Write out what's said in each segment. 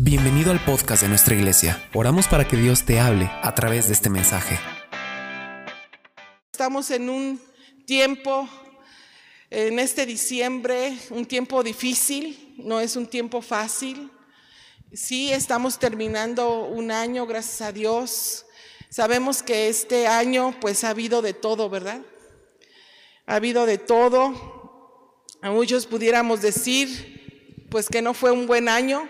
Bienvenido al podcast de nuestra iglesia. Oramos para que Dios te hable a través de este mensaje. Estamos en un tiempo, en este diciembre, un tiempo difícil, no es un tiempo fácil. Sí, estamos terminando un año, gracias a Dios. Sabemos que este año pues ha habido de todo, ¿verdad? Ha habido de todo. A muchos pudiéramos decir pues que no fue un buen año,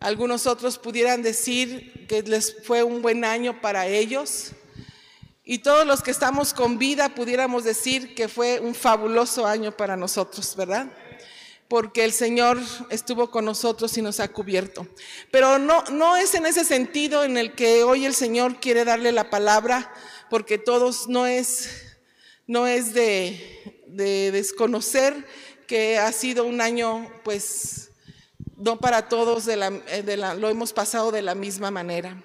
algunos otros pudieran decir que les fue un buen año para ellos. Y todos los que estamos con vida pudiéramos decir que fue un fabuloso año para nosotros, ¿verdad? Porque el Señor estuvo con nosotros y nos ha cubierto. Pero no, no es en ese sentido en el que hoy el Señor quiere darle la palabra, porque todos no es, no es de, de desconocer que ha sido un año, pues, no para todos eh, lo hemos pasado de la misma manera.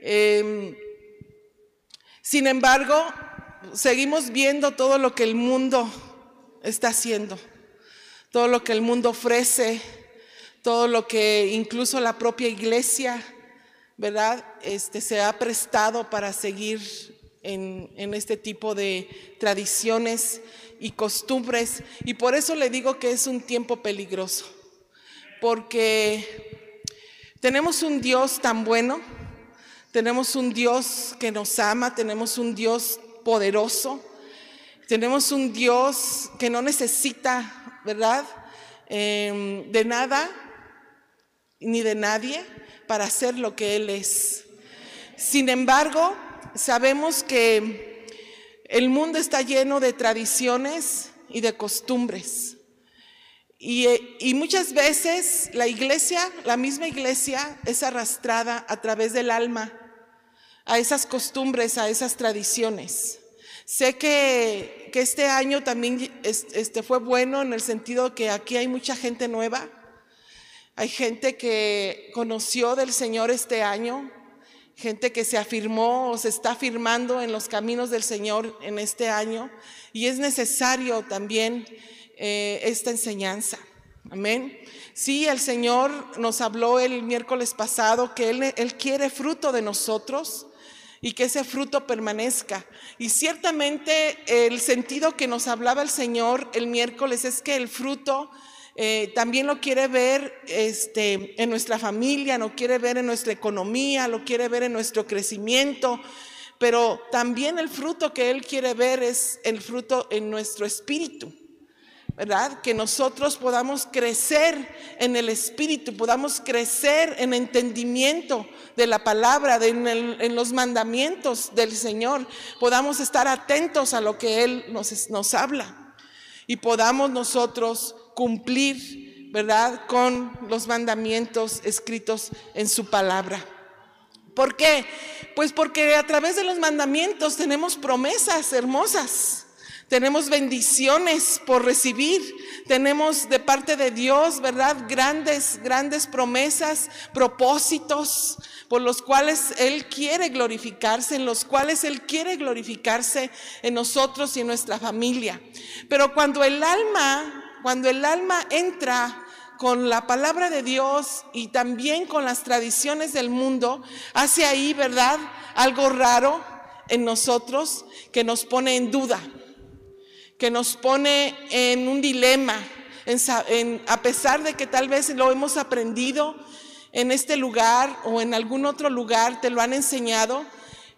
Em, sin embargo, seguimos viendo todo lo que el mundo está haciendo, todo lo que el mundo ofrece, todo lo que incluso la propia iglesia, ¿verdad? Este, se ha prestado para seguir en, en este tipo de tradiciones y costumbres. Y por eso le digo que es un tiempo peligroso porque tenemos un Dios tan bueno, tenemos un Dios que nos ama, tenemos un Dios poderoso, tenemos un Dios que no necesita, ¿verdad?, em, de nada ni de nadie para hacer lo que Él es. Sin embargo, sabemos que el mundo está lleno de tradiciones y de costumbres. Y, muchas veces la iglesia, la misma iglesia, es arrastrada a través del alma a esas costumbres, a esas tradiciones. Sé que, este año también este, fue bueno en el sentido que aquí hay mucha gente nueva. Hay gente que conoció del Señor este año, gente que se afirmó o se está afirmando en los caminos del Señor en este año. Y es necesario también eh, esta enseñanza. Amén. Sí, el Señor nos habló el miércoles pasado que Él, quiere fruto de nosotros y que ese fruto permanezca. Y ciertamente el sentido que nos hablaba el Señor el miércoles es que el fruto eh, también lo quiere ver este, en nuestra familia, lo quiere ver en nuestra economía, lo quiere ver en nuestro crecimiento, pero también el fruto que Él quiere ver es el fruto en nuestro espíritu. ¿Verdad? Que nosotros podamos crecer en el Espíritu, podamos crecer en entendimiento de la palabra, en, los mandamientos del Señor, podamos estar atentos a lo que Él nos, nos habla y podamos nosotros cumplir, ¿verdad? Con los mandamientos escritos en su palabra. ¿Por qué? Pues porque a través de los mandamientos tenemos promesas hermosas tenemos bendiciones por recibir. Tenemos de parte de Dios, ¿verdad? Grandes, grandes promesas, propósitos por los cuales Él quiere glorificarse, en los cuales Él quiere glorificarse en nosotros y en nuestra familia. Pero cuando el alma, cuando el alma entra con la palabra de Dios y también con las tradiciones del mundo, hace ahí, ¿verdad? Algo raro en nosotros que nos pone en duda que nos pone en un dilema, a pesar de que tal vez lo hemos aprendido en este lugar o en algún otro lugar, te lo han enseñado.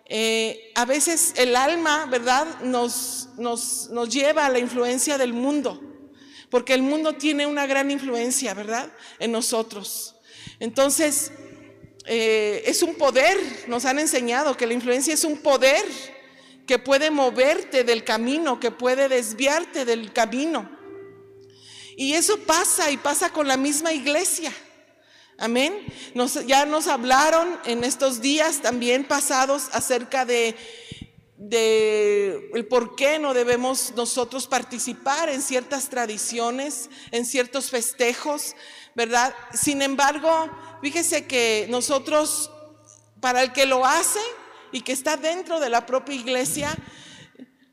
Eh, a veces el alma, ¿verdad?, nos, nos, nos lleva a la influencia del mundo, porque el mundo tiene una gran influencia, ¿verdad?, en nosotros. Entonces, eh, es un poder, nos han enseñado que la influencia es un poder que puede moverte del camino, que puede desviarte del camino. Y eso pasa y pasa con la misma iglesia. Amén. ya nos hablaron en estos días también pasados acerca de, de el por qué no debemos nosotros participar en ciertas tradiciones, en ciertos festejos, ¿verdad? Sin embargo, fíjese que nosotros, para el que lo hace, y que está dentro de la propia iglesia,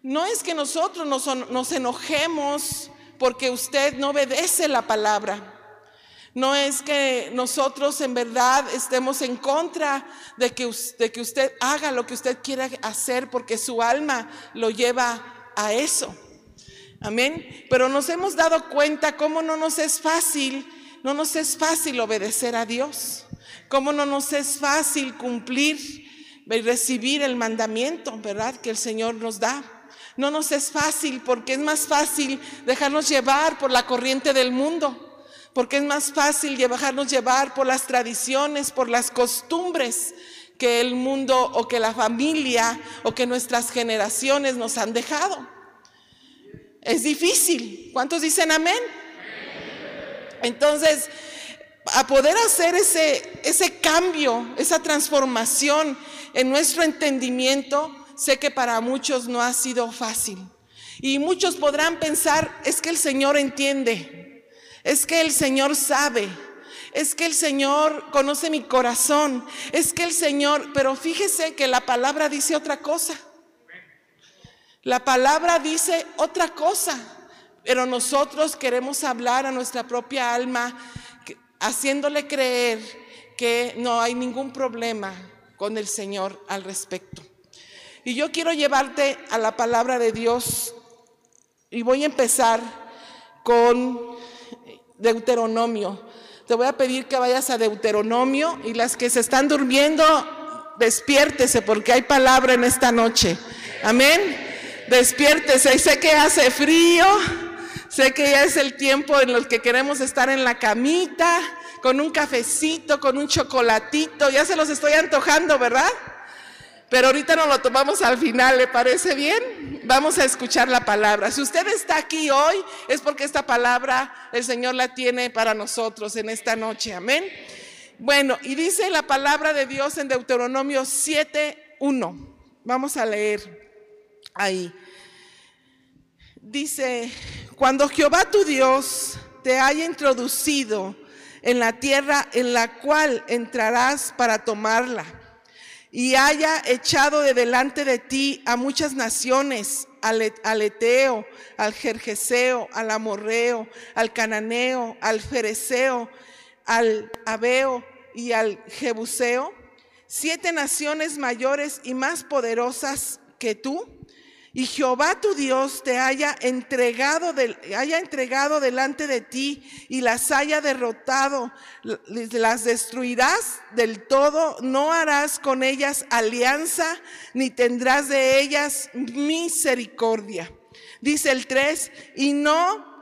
no es que nosotros nos, enojemos porque usted no obedece la palabra. No es que nosotros en verdad estemos en contra de que, usted haga lo que usted quiera hacer porque su alma lo lleva a eso. Amén. Pero nos hemos dado cuenta cómo no nos es fácil, no nos es fácil obedecer a Dios. Cómo no nos es fácil cumplir recibir el mandamiento, ¿verdad? Que el Señor nos da. No nos es fácil porque es más fácil dejarnos llevar por la corriente del mundo porque es más fácil dejarnos llevar por las tradiciones, por las costumbres que el mundo o que la familia o que nuestras generaciones nos han dejado. Es difícil. ¿Cuántos dicen amén? Entonces, a poder hacer ese, ese cambio, esa transformación en nuestro entendimiento, sé que para muchos no ha sido fácil. Y muchos podrán pensar, es que el Señor entiende. Es que el Señor sabe. Es que el Señor conoce mi corazón. Es que el Señor, pero fíjese que la palabra dice otra cosa. La palabra dice otra cosa. Pero nosotros queremos hablar a nuestra propia alma, haciéndole creer que no hay ningún problema con el Señor al respecto. Y yo quiero llevarte a la palabra de Dios y voy a empezar con Deuteronomio. Te voy a pedir que vayas a Deuteronomio y las que se están durmiendo, despiértese porque hay palabra en esta noche. Amén. Despiértese. Y sé que hace frío, sé que ya es el tiempo en el que queremos estar en la camita, con un cafecito, con un chocolatito. Ya se los estoy antojando, ¿verdad? Pero ahorita nos lo tomamos al final, ¿le parece bien? Vamos a escuchar la palabra. Si usted está aquí hoy, es porque esta palabra el Señor la tiene para nosotros en esta noche. Amén. Bueno, y dice la palabra de Dios en Deuteronomio 7.1. Vamos a leer ahí. Dice, cuando Jehová tu Dios te haya introducido en la tierra en la cual entrarás para tomarla y haya echado de delante de ti a muchas naciones, al, al Eteo, al Jerjeseo, al Amorreo, al Cananeo, al Fereceo, al Abeo y al Jebuseo, siete naciones mayores y más poderosas que tú, y Jehová tu Dios te haya entregado, haya entregado delante de ti y las haya derrotado, las destruirás del todo, no harás con ellas alianza, ni tendrás de ellas misericordia. Dice el 3, y no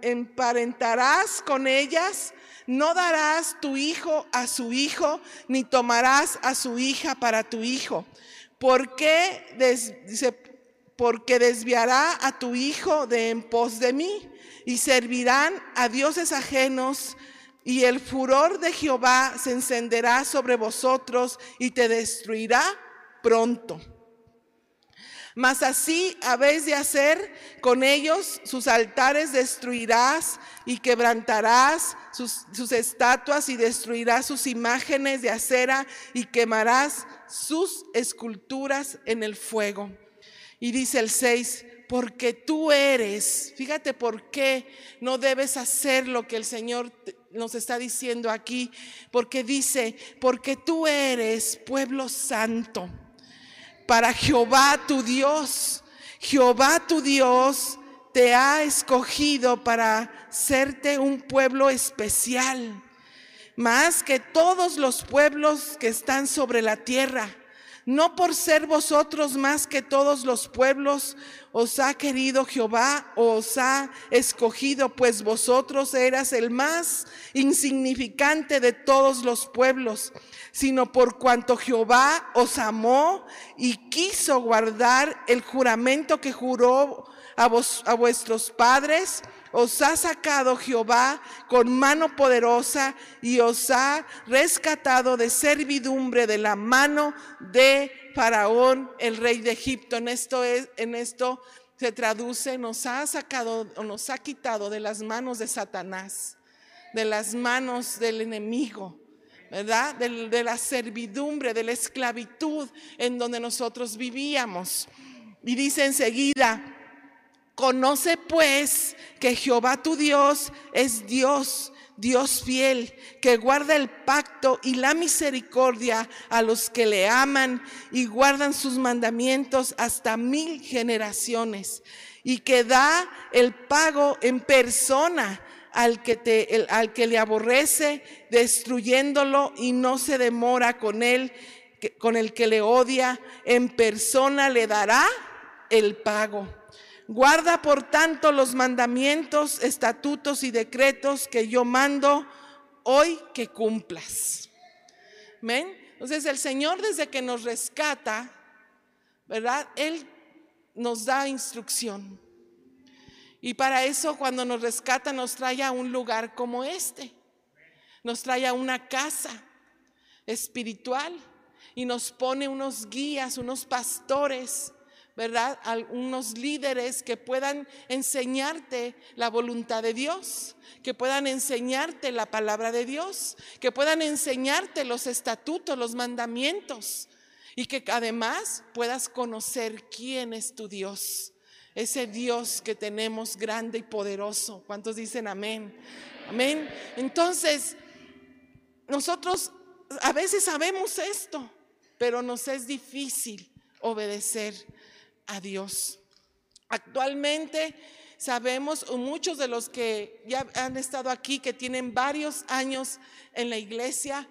emparentarás con ellas, no darás tu hijo a su hijo, ni tomarás a su hija para tu hijo ¿Por qué? dice, porque desviará a tu hijo de en pos de mí y servirán a dioses ajenos y el furor de Jehová se encenderá sobre vosotros y te destruirá pronto. Mas así habéis de hacer con ellos, sus altares destruirás y quebrantarás sus, sus, estatuas y destruirás sus imágenes de acera y quemarás sus esculturas en el fuego. Y dice el 6, porque tú eres, fíjate por qué no debes hacer lo que el Señor nos está diciendo aquí, porque dice, porque tú eres pueblo santo para Jehová tu Dios. Jehová tu Dios te ha escogido para serte un pueblo especial más que todos los pueblos que están sobre la tierra. No por ser vosotros más que todos los pueblos os ha querido Jehová, os ha escogido, pues vosotros eras el más insignificante de todos los pueblos, sino por cuanto Jehová os amó y quiso guardar el juramento que juró a, vos, a vuestros padres os ha sacado Jehová con mano poderosa y os ha rescatado de servidumbre de la mano de Faraón, el rey de Egipto. En esto, se traduce, nos ha sacado o nos ha quitado de las manos de Satanás, de las manos del enemigo. ¿Verdad? De, de la servidumbre, de la esclavitud en donde nosotros vivíamos. Y dice enseguida, Conoce pues que Jehová tu Dios es Dios Dios fiel, que guarda el pacto y la misericordia a los que le aman y guardan sus mandamientos hasta mil generaciones, y que da el pago en persona al que, al que le aborrece, destruyéndolo y no se demora con él, con el que le odia, en persona le dará el pago. Guarda por tanto los mandamientos, estatutos y decretos que yo mando hoy que cumplas. ¿Ven? Entonces el Señor desde que nos rescata, ¿verdad? Él nos da instrucción. Y para eso cuando nos rescata nos trae a un lugar como este. Nos trae a una casa espiritual y nos pone unos guías, unos pastores ¿verdad? Algunos líderes que puedan enseñarte la voluntad de Dios, que puedan enseñarte la palabra de Dios, que puedan enseñarte los estatutos, los mandamientos y que además puedas conocer quién es tu Dios. Ese Dios que tenemos grande y poderoso. ¿Cuántos dicen amén? Amén. Entonces, nosotros a veces sabemos esto, pero nos es difícil obedecer a Dios. Actualmente sabemos, muchos de los que ya han estado aquí, que tienen varios años en la iglesia,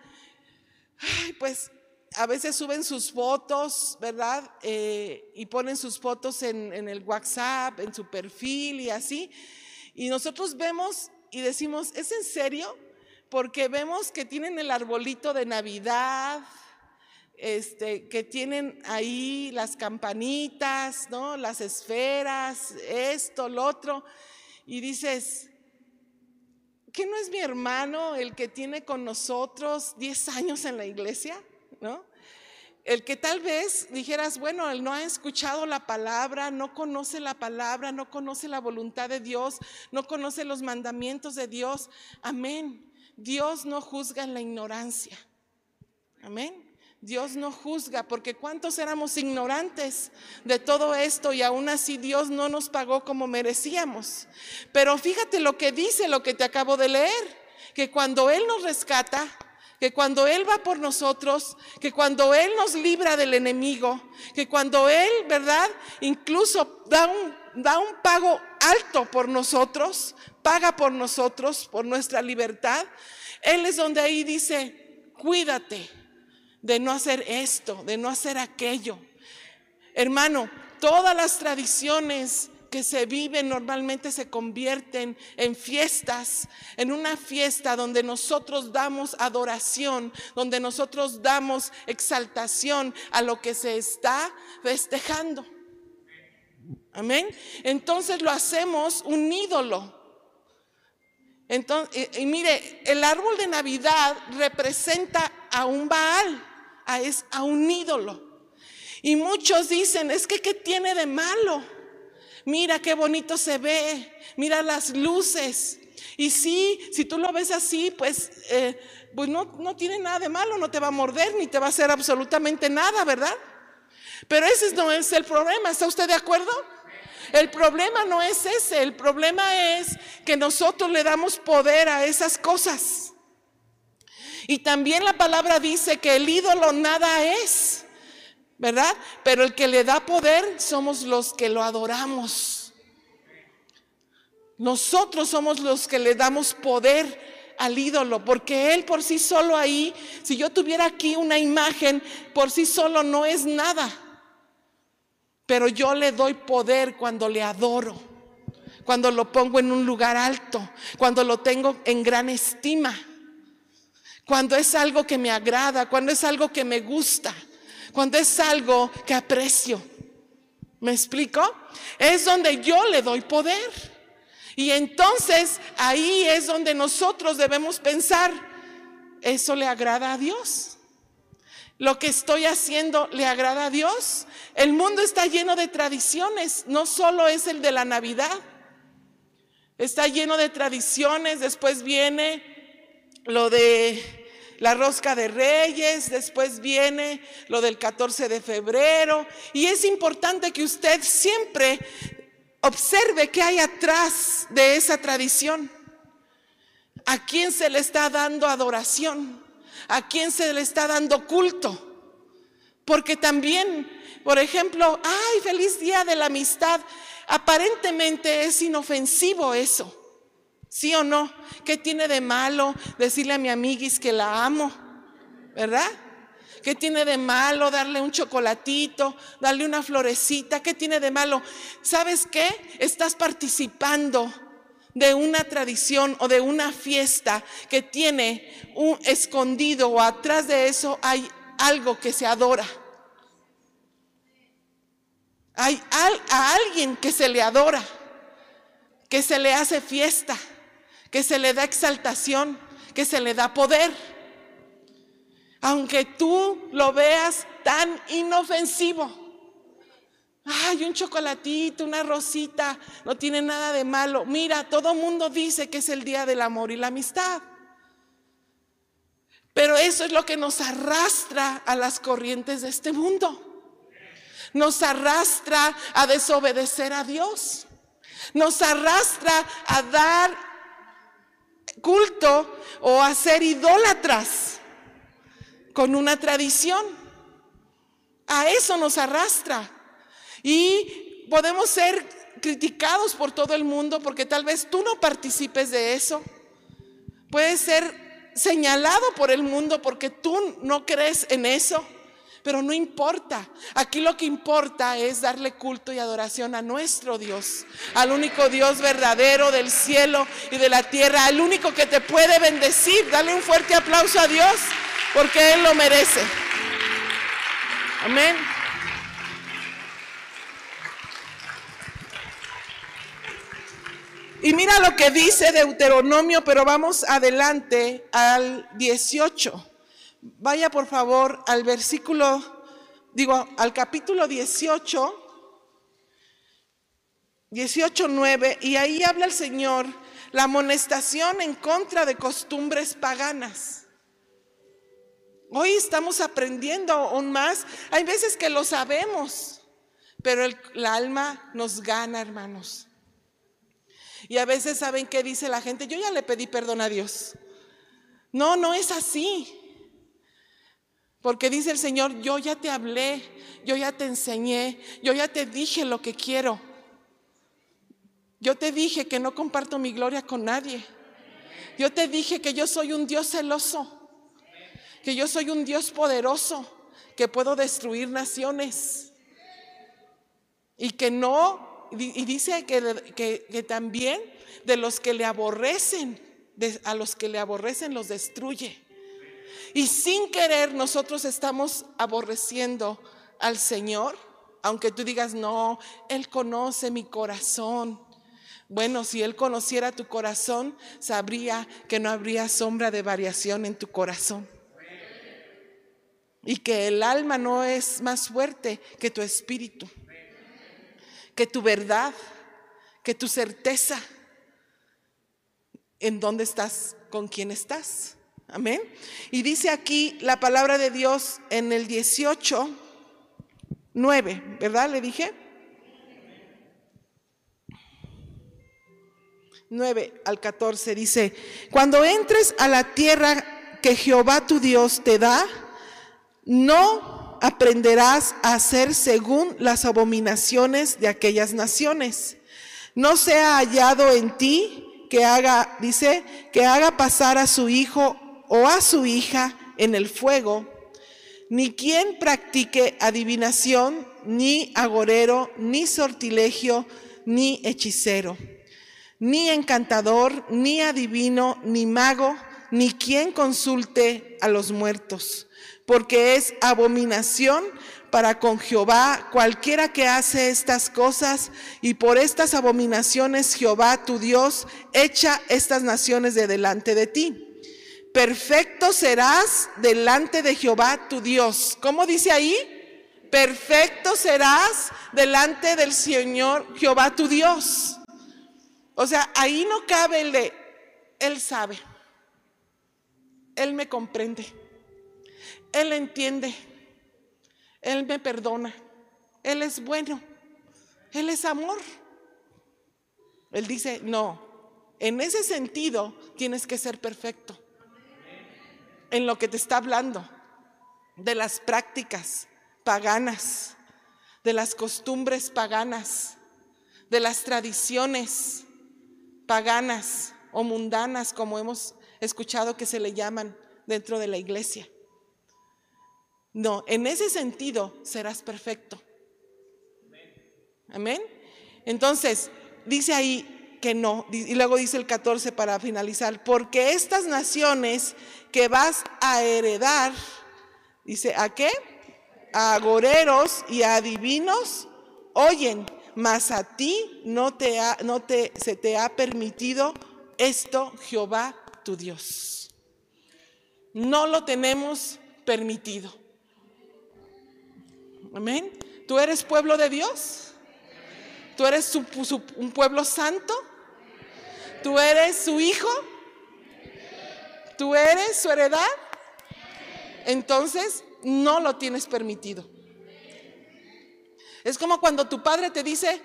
pues a veces suben sus fotos, ¿verdad? Eh, y ponen sus fotos en, en el WhatsApp, en su perfil y así. Y nosotros vemos y decimos, ¿es en serio? Porque vemos que tienen el arbolito de Navidad, este, que tienen ahí las campanitas, ¿no? Las esferas, esto, lo otro, y dices, ¿qué no es mi hermano el que tiene con nosotros 10 años en la iglesia? ¿No? El que tal vez dijeras, bueno, él no ha escuchado la palabra, no conoce la palabra, no conoce la voluntad de Dios, no conoce los mandamientos de Dios. Amén. Dios no juzga en la ignorancia. Amén. Dios no juzga, porque cuántos éramos ignorantes de todo esto y aún así Dios no nos pagó como merecíamos. Pero fíjate lo que dice, lo que te acabo de leer, que cuando Él nos rescata, que cuando Él va por nosotros, que cuando Él nos libra del enemigo, que cuando Él, ¿verdad? Incluso da un, da un pago alto por nosotros, paga por nosotros, por nuestra libertad, Él es donde ahí dice, cuídate de no hacer esto, de no hacer aquello. Hermano, todas las tradiciones que se viven normalmente se convierten en fiestas, en una fiesta donde nosotros damos adoración, donde nosotros damos exaltación a lo que se está festejando. Amén. Entonces lo hacemos un ídolo. Entonces, y, mire, el árbol de Navidad representa a un Baal es a un ídolo. Y muchos dicen, es que ¿qué tiene de malo? Mira qué bonito se ve, mira las luces. Y sí, si tú lo ves así, pues, eh, pues no, no tiene nada de malo, no te va a morder ni te va a hacer absolutamente nada, ¿verdad? Pero ese no es el problema, ¿está usted de acuerdo? El problema no es ese, el problema es que nosotros le damos poder a esas cosas. Y también la palabra dice que el ídolo nada es, ¿verdad? Pero el que le da poder somos los que lo adoramos. Nosotros somos los que le damos poder al ídolo, porque él por sí solo ahí, si yo tuviera aquí una imagen, por sí solo no es nada. Pero yo le doy poder cuando le adoro, cuando lo pongo en un lugar alto, cuando lo tengo en gran estima cuando es algo que me agrada, cuando es algo que me gusta, cuando es algo que aprecio. ¿Me explico? Es donde yo le doy poder. Y entonces ahí es donde nosotros debemos pensar, ¿eso le agrada a Dios? ¿Lo que estoy haciendo le agrada a Dios? El mundo está lleno de tradiciones, no solo es el de la Navidad. Está lleno de tradiciones, después viene lo de la rosca de reyes, después viene lo del 14 de febrero. Y es importante que usted siempre observe qué hay atrás de esa tradición. ¿A quién se le está dando adoración? ¿A quién se le está dando culto? Porque también, por ejemplo, ay, feliz día de la amistad. Aparentemente es inofensivo eso. ¿Sí o no? ¿Qué tiene de malo decirle a mi amiguis que la amo? ¿Verdad? ¿Qué tiene de malo darle un chocolatito, darle una florecita? ¿Qué tiene de malo? ¿Sabes qué? Estás participando de una tradición o de una fiesta que tiene un escondido o atrás de eso hay algo que se adora. Hay a alguien que se le adora, que se le hace fiesta, que se le da exaltación, que se le da poder. Aunque tú lo veas tan inofensivo. Ay, un chocolatito, una rosita, no tiene nada de malo. Mira, todo mundo dice que es el día del amor y la amistad. Pero eso es lo que nos arrastra a las corrientes de este mundo. Nos arrastra a desobedecer a Dios. Nos arrastra a dar culto o a ser idólatras con una tradición. A eso nos arrastra. Y podemos ser criticados por todo el mundo porque tal vez tú no participes de eso. Puedes ser señalado por el mundo porque tú no crees en eso. Pero no importa. Aquí lo que importa es darle culto y adoración a nuestro Dios, al único Dios verdadero del cielo y de la tierra, al único que te puede bendecir. Dale un fuerte aplauso a Dios porque Él lo merece. Amén. Y mira lo que dice Deuteronomio, pero vamos adelante al 18. Vaya por favor al versículo, digo, al capítulo 18, 18, 9, y ahí habla el Señor la amonestación en contra de costumbres paganas. Hoy estamos aprendiendo aún más. Hay veces que lo sabemos, pero el, alma nos gana, hermanos. Y a veces saben qué dice la gente, yo ya le pedí perdón a Dios. No, no es así. Porque dice el Señor, yo ya te hablé, yo ya te enseñé, yo ya te dije lo que quiero. Yo te dije que no comparto mi gloria con nadie. Yo te dije que yo soy un Dios celoso que yo soy un Dios poderoso, que puedo destruir naciones. Y que no, y dice que, que, también de los que le aborrecen, a los que le aborrecen los destruye. Y sin querer nosotros estamos aborreciendo al Señor, aunque tú digas, no, Él conoce mi corazón. Bueno, si Él conociera tu corazón, sabría que no habría sombra de variación en tu corazón y que el alma no es más fuerte que tu espíritu, que tu verdad, que tu certeza en dónde estás, con quién estás. Amén. Y dice aquí la palabra de Dios en el 18, 9, ¿verdad? Le dije. 9 al 14 dice, cuando entres a la tierra que Jehová tu Dios te da, no aprenderás a hacer según las abominaciones de aquellas naciones. No sea hallado en ti que haga, dice, que haga pasar a su hijo o a su hija en el fuego, ni quien practique adivinación, ni agorero, ni sortilegio, ni hechicero, ni encantador, ni adivino, ni mago, ni quien consulte a los muertos porque es abominación para con Jehová cualquiera que hace estas cosas, y por estas abominaciones Jehová tu Dios echa estas naciones de delante de ti. Perfecto serás delante de Jehová tu Dios. ¿Cómo dice ahí? Perfecto serás delante del Señor Jehová tu Dios. O sea, ahí no cabe el de, Él sabe, Él me comprende. Él entiende, Él me perdona, Él es bueno, Él es amor. Él dice, no, en ese sentido tienes que ser perfecto. En lo que te está hablando, de las prácticas paganas, de las costumbres paganas, de las tradiciones paganas o mundanas, como hemos escuchado que se le llaman dentro de la iglesia. No, en ese sentido serás perfecto. Amén. Entonces, dice ahí que no, y luego dice el 14 para finalizar, porque estas naciones que vas a heredar, dice, ¿a qué? A agoreros y a adivinos, oyen, mas a ti no te, ha, no te se te ha permitido esto, Jehová tu Dios. No lo tenemos permitido. Amén. ¿Tú eres pueblo de Dios? ¿Tú eres un pueblo santo? ¿Tú eres su hijo? ¿Tú eres su heredad? Entonces no lo tienes permitido. Es como cuando tu padre te dice,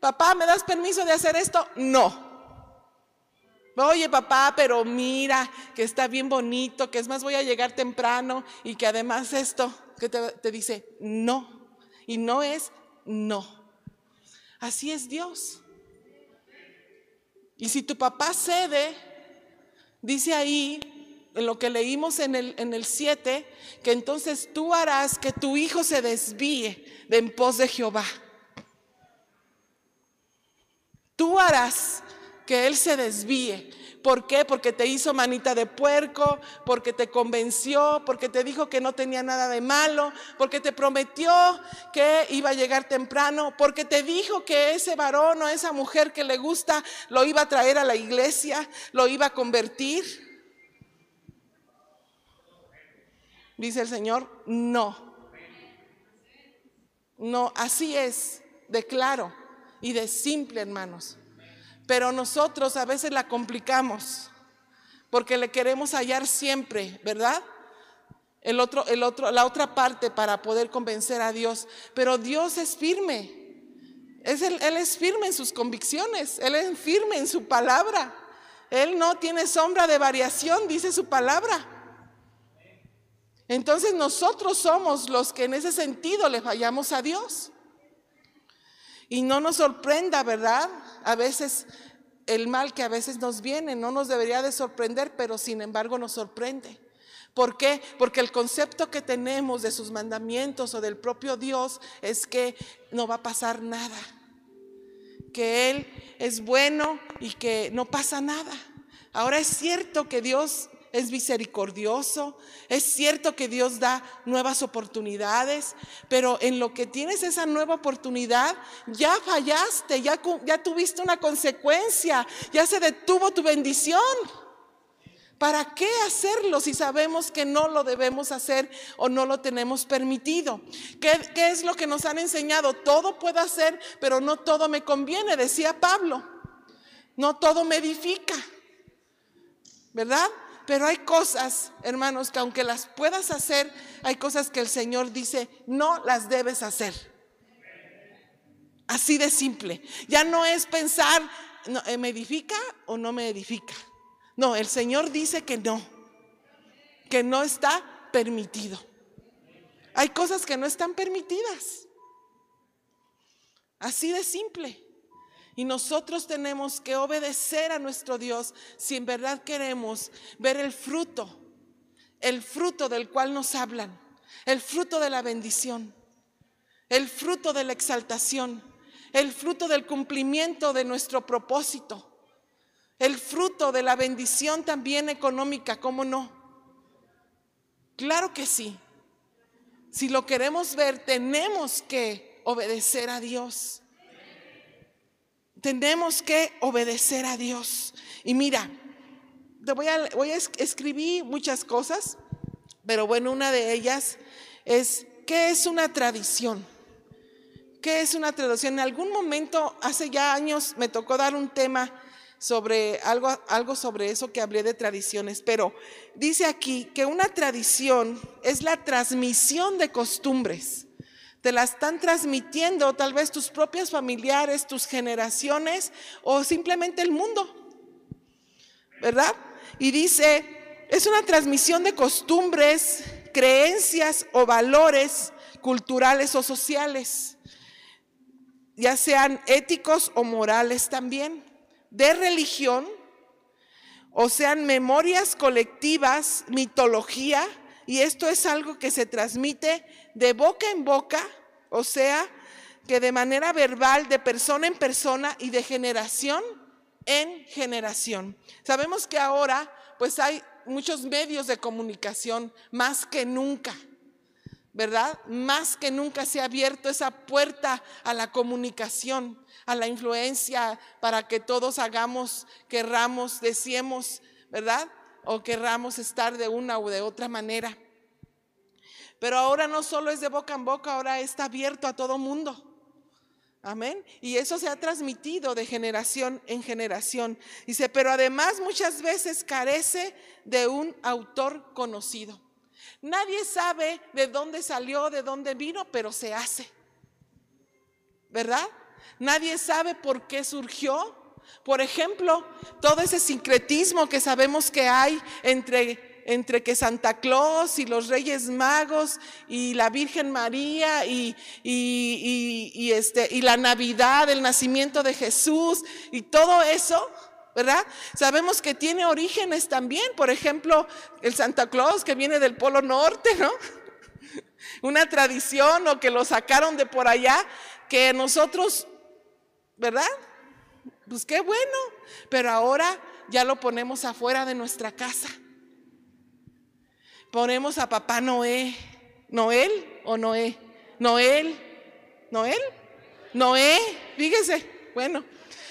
papá, ¿me das permiso de hacer esto? No. Oye, papá, pero mira que está bien bonito, que es más voy a llegar temprano y que además esto, que te, te dice, no. Y no es no. Así es Dios. Y si tu papá cede, dice ahí, en lo que leímos en el, en el 7, que entonces tú harás que tu hijo se desvíe de en pos de Jehová. Tú harás que él se desvíe ¿Por qué? Porque te hizo manita de puerco, porque te convenció, porque te dijo que no tenía nada de malo, porque te prometió que iba a llegar temprano, porque te dijo que ese varón o esa mujer que le gusta lo iba a traer a la iglesia, lo iba a convertir. Dice el Señor, no. No, así es, de claro y de simple, hermanos. Pero nosotros a veces la complicamos porque le queremos hallar siempre, ¿verdad? El otro, el otro, la otra parte para poder convencer a Dios. Pero Dios es firme. Es él es firme en sus convicciones. Él es firme en su palabra. Él no tiene sombra de variación, dice su palabra. Entonces nosotros somos los que en ese sentido le fallamos a Dios. Y no nos sorprenda, ¿verdad? A veces el mal que a veces nos viene no nos debería de sorprender, pero sin embargo nos sorprende. ¿Por qué? Porque el concepto que tenemos de sus mandamientos o del propio Dios es que no va a pasar nada, que Él es bueno y que no pasa nada. Ahora es cierto que Dios es misericordioso, es cierto que Dios da nuevas oportunidades, pero en lo que tienes esa nueva oportunidad, ya fallaste, ya, tuviste una consecuencia, ya se detuvo tu bendición. ¿Para qué hacerlo si sabemos que no lo debemos hacer o no lo tenemos permitido? ¿Qué, ¿Qué, es lo que nos han enseñado? Todo puedo hacer, pero no todo me conviene, decía Pablo. No todo me edifica, ¿verdad? Pero hay cosas, hermanos, que aunque las puedas hacer, hay cosas que el Señor dice, no las debes hacer. Así de simple. Ya no es pensar, eh, ¿me edifica o no me edifica? No, el Señor dice que no, que no está permitido. Hay cosas que no están permitidas. Así de simple. Y nosotros tenemos que obedecer a nuestro Dios si en verdad queremos ver el fruto, el fruto del cual nos hablan, el fruto de la bendición, el fruto de la exaltación, el fruto del cumplimiento de nuestro propósito, el fruto de la bendición también económica, ¿cómo no? Claro que sí. Si lo queremos ver, tenemos que obedecer a Dios. Tenemos que obedecer a Dios. Y mira, te voy a, voy a escribir muchas cosas, pero bueno, una de ellas es, ¿qué es una tradición? ¿Qué es una tradición? En algún momento, hace ya años, me tocó dar un tema sobre algo, algo sobre eso que hablé de tradiciones, pero dice aquí que una tradición es la transmisión de costumbres te la están transmitiendo tal vez tus propios familiares, tus generaciones o simplemente el mundo. ¿verdad? Y dice, es una transmisión de costumbres, creencias o valores culturales o sociales, ya sean éticos o morales también, de religión, o sean memorias colectivas, mitología, y esto es algo que se transmite de boca en boca, o sea, que de manera verbal, de persona en persona y de generación en generación. Sabemos que ahora pues hay muchos medios de comunicación más que nunca. ¿verdad? Más que nunca se ha abierto esa puerta a la comunicación, a la influencia, para que todos hagamos, querramos, deseemos, ¿verdad? O querramos estar de una u de otra manera. Pero ahora no solo es de boca en boca, ahora está abierto a todo mundo. Amén. Y eso se ha transmitido de generación en generación. Dice, pero además muchas veces carece de un autor conocido. Nadie sabe de dónde salió, de dónde vino, pero se hace. ¿Verdad? Nadie sabe por qué surgió. Por ejemplo, todo ese sincretismo que sabemos que hay entre, entre que Santa Claus y los Reyes Magos y la Virgen María y, y, este, y la Navidad, el nacimiento de Jesús y todo eso, ¿verdad? Sabemos que tiene orígenes también, por ejemplo, el Santa Claus que viene del Polo Norte, ¿no? Una tradición o que lo sacaron de por allá, que nosotros, ¿verdad? Pues qué bueno, pero ahora ya lo ponemos afuera de nuestra casa. Ponemos a papá Noé, Noel o Noé, Noel, Noel, Noé, fíjese, bueno,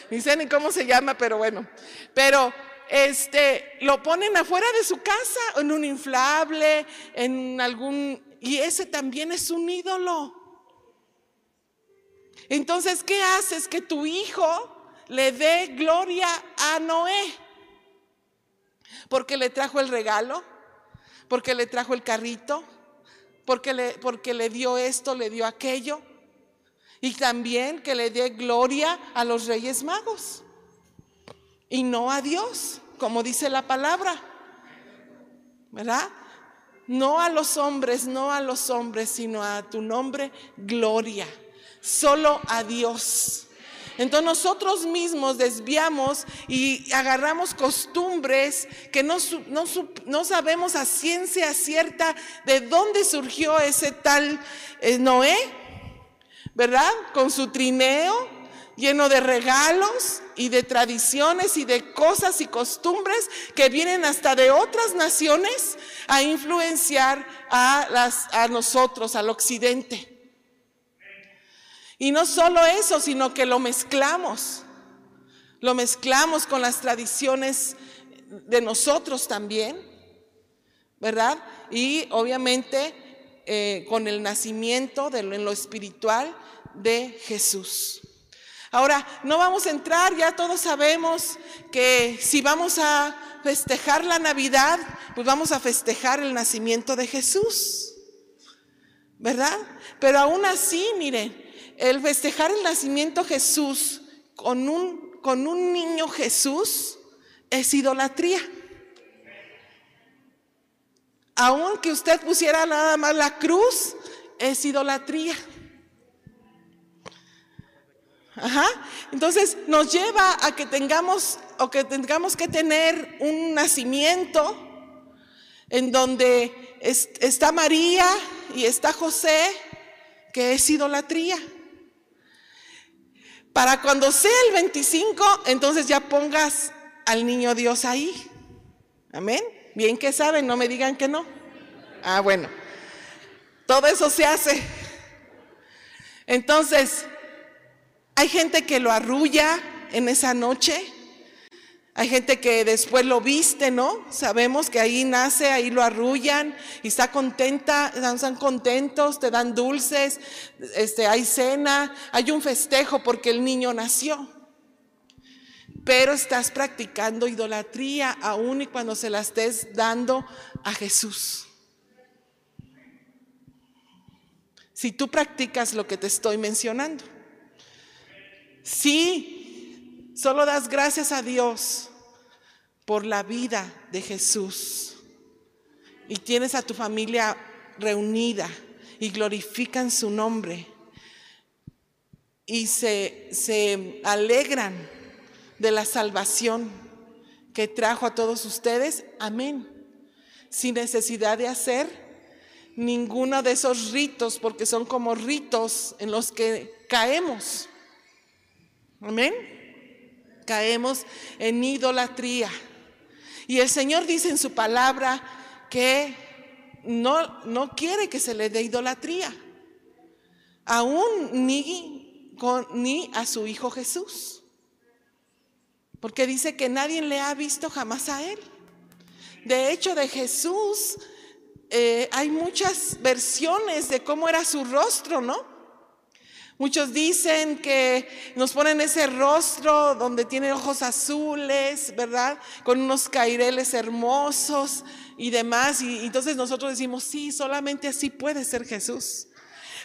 ni sé ni cómo se llama, pero bueno. Pero este lo ponen afuera de su casa, en un inflable, en algún y ese también es un ídolo. Entonces, ¿qué haces que tu hijo le dé gloria a Noé? Porque le trajo el regalo, porque le trajo el carrito, porque le, porque le dio esto, le dio aquello. Y también que le dé gloria a los reyes magos y no a Dios, como dice la palabra. ¿Verdad? No a los hombres, no a los hombres, sino a tu nombre, gloria. Solo a Dios. Entonces nosotros mismos desviamos y agarramos costumbres que no, no, sabemos a ciencia cierta de dónde surgió ese tal eh, Noé ¿verdad? Con su trineo lleno de regalos y de tradiciones y de cosas y costumbres que vienen hasta de otras naciones a influenciar a, las, a nosotros, al occidente. Y no solo eso, sino que lo mezclamos. Lo mezclamos con las tradiciones de nosotros también, ¿verdad? Y obviamente eh, con el nacimiento en lo espiritual de Jesús. Ahora, no vamos a entrar, ya todos sabemos que si vamos a festejar la Navidad, pues vamos a festejar el nacimiento de Jesús, ¿verdad? Pero aún así, miren, el festejar el nacimiento Jesús con un, con un niño Jesús es idolatría. Aunque usted pusiera nada más la cruz, es idolatría. Ajá. Entonces nos lleva a que tengamos o que tengamos que tener un nacimiento en donde está María y está José, que es idolatría. Para cuando sea el 25, entonces ya pongas al niño Dios ahí. Amén. Bien que saben, no me digan que no. Ah, bueno. Todo eso se hace. Entonces, hay gente que lo arrulla en esa noche. Hay gente que después lo viste, ¿no? Sabemos que ahí nace, ahí lo arrullan y está contenta, están contentos, te dan dulces, este, hay cena, hay un festejo porque el niño nació. Pero estás practicando idolatría aún y cuando se la estés dando a Jesús. Si tú practicas lo que te estoy mencionando. Sí, solo das gracias a Dios por la vida de Jesús y tienes a tu familia reunida y glorifican su nombre y se, se alegran de la salvación que trajo a todos ustedes, amén. Sin necesidad de hacer ninguno de esos ritos, porque son como ritos en los que caemos. Amén. Caemos en idolatría. Y el Señor dice en su palabra que no, no quiere que se le dé idolatría, aún ni, ni a su Hijo Jesús. Porque dice que nadie le ha visto jamás a Él. De hecho, de Jesús eh, hay muchas versiones de cómo era su rostro, ¿no? Muchos dicen que nos ponen ese rostro donde tiene ojos azules, ¿verdad? Con unos caireles hermosos y demás. Y entonces nosotros decimos, sí, solamente así puede ser Jesús.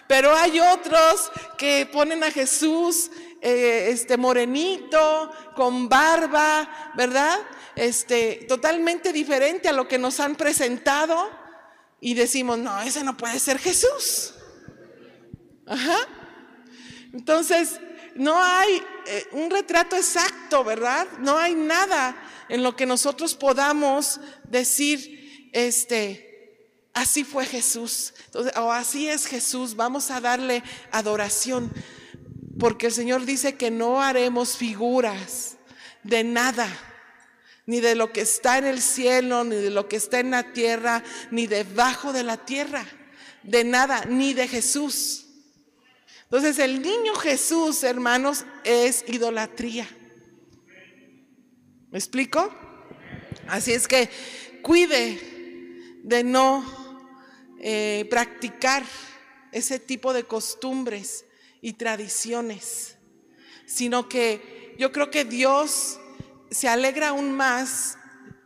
Pero hay otros que ponen a Jesús eh, este morenito, con barba, ¿verdad? Este, totalmente diferente a lo que nos han presentado. Y decimos, no, ese no puede ser Jesús. Ajá. Entonces, no hay eh, un retrato exacto, ¿verdad? No hay nada en lo que nosotros podamos decir, este, así fue Jesús, o así es Jesús, vamos a darle adoración, porque el Señor dice que no haremos figuras de nada, ni de lo que está en el cielo, ni de lo que está en la tierra, ni debajo de la tierra, de nada, ni de Jesús. Entonces el niño Jesús, hermanos, es idolatría. ¿Me explico? Así es que cuide de no eh, practicar ese tipo de costumbres y tradiciones, sino que yo creo que Dios se alegra aún más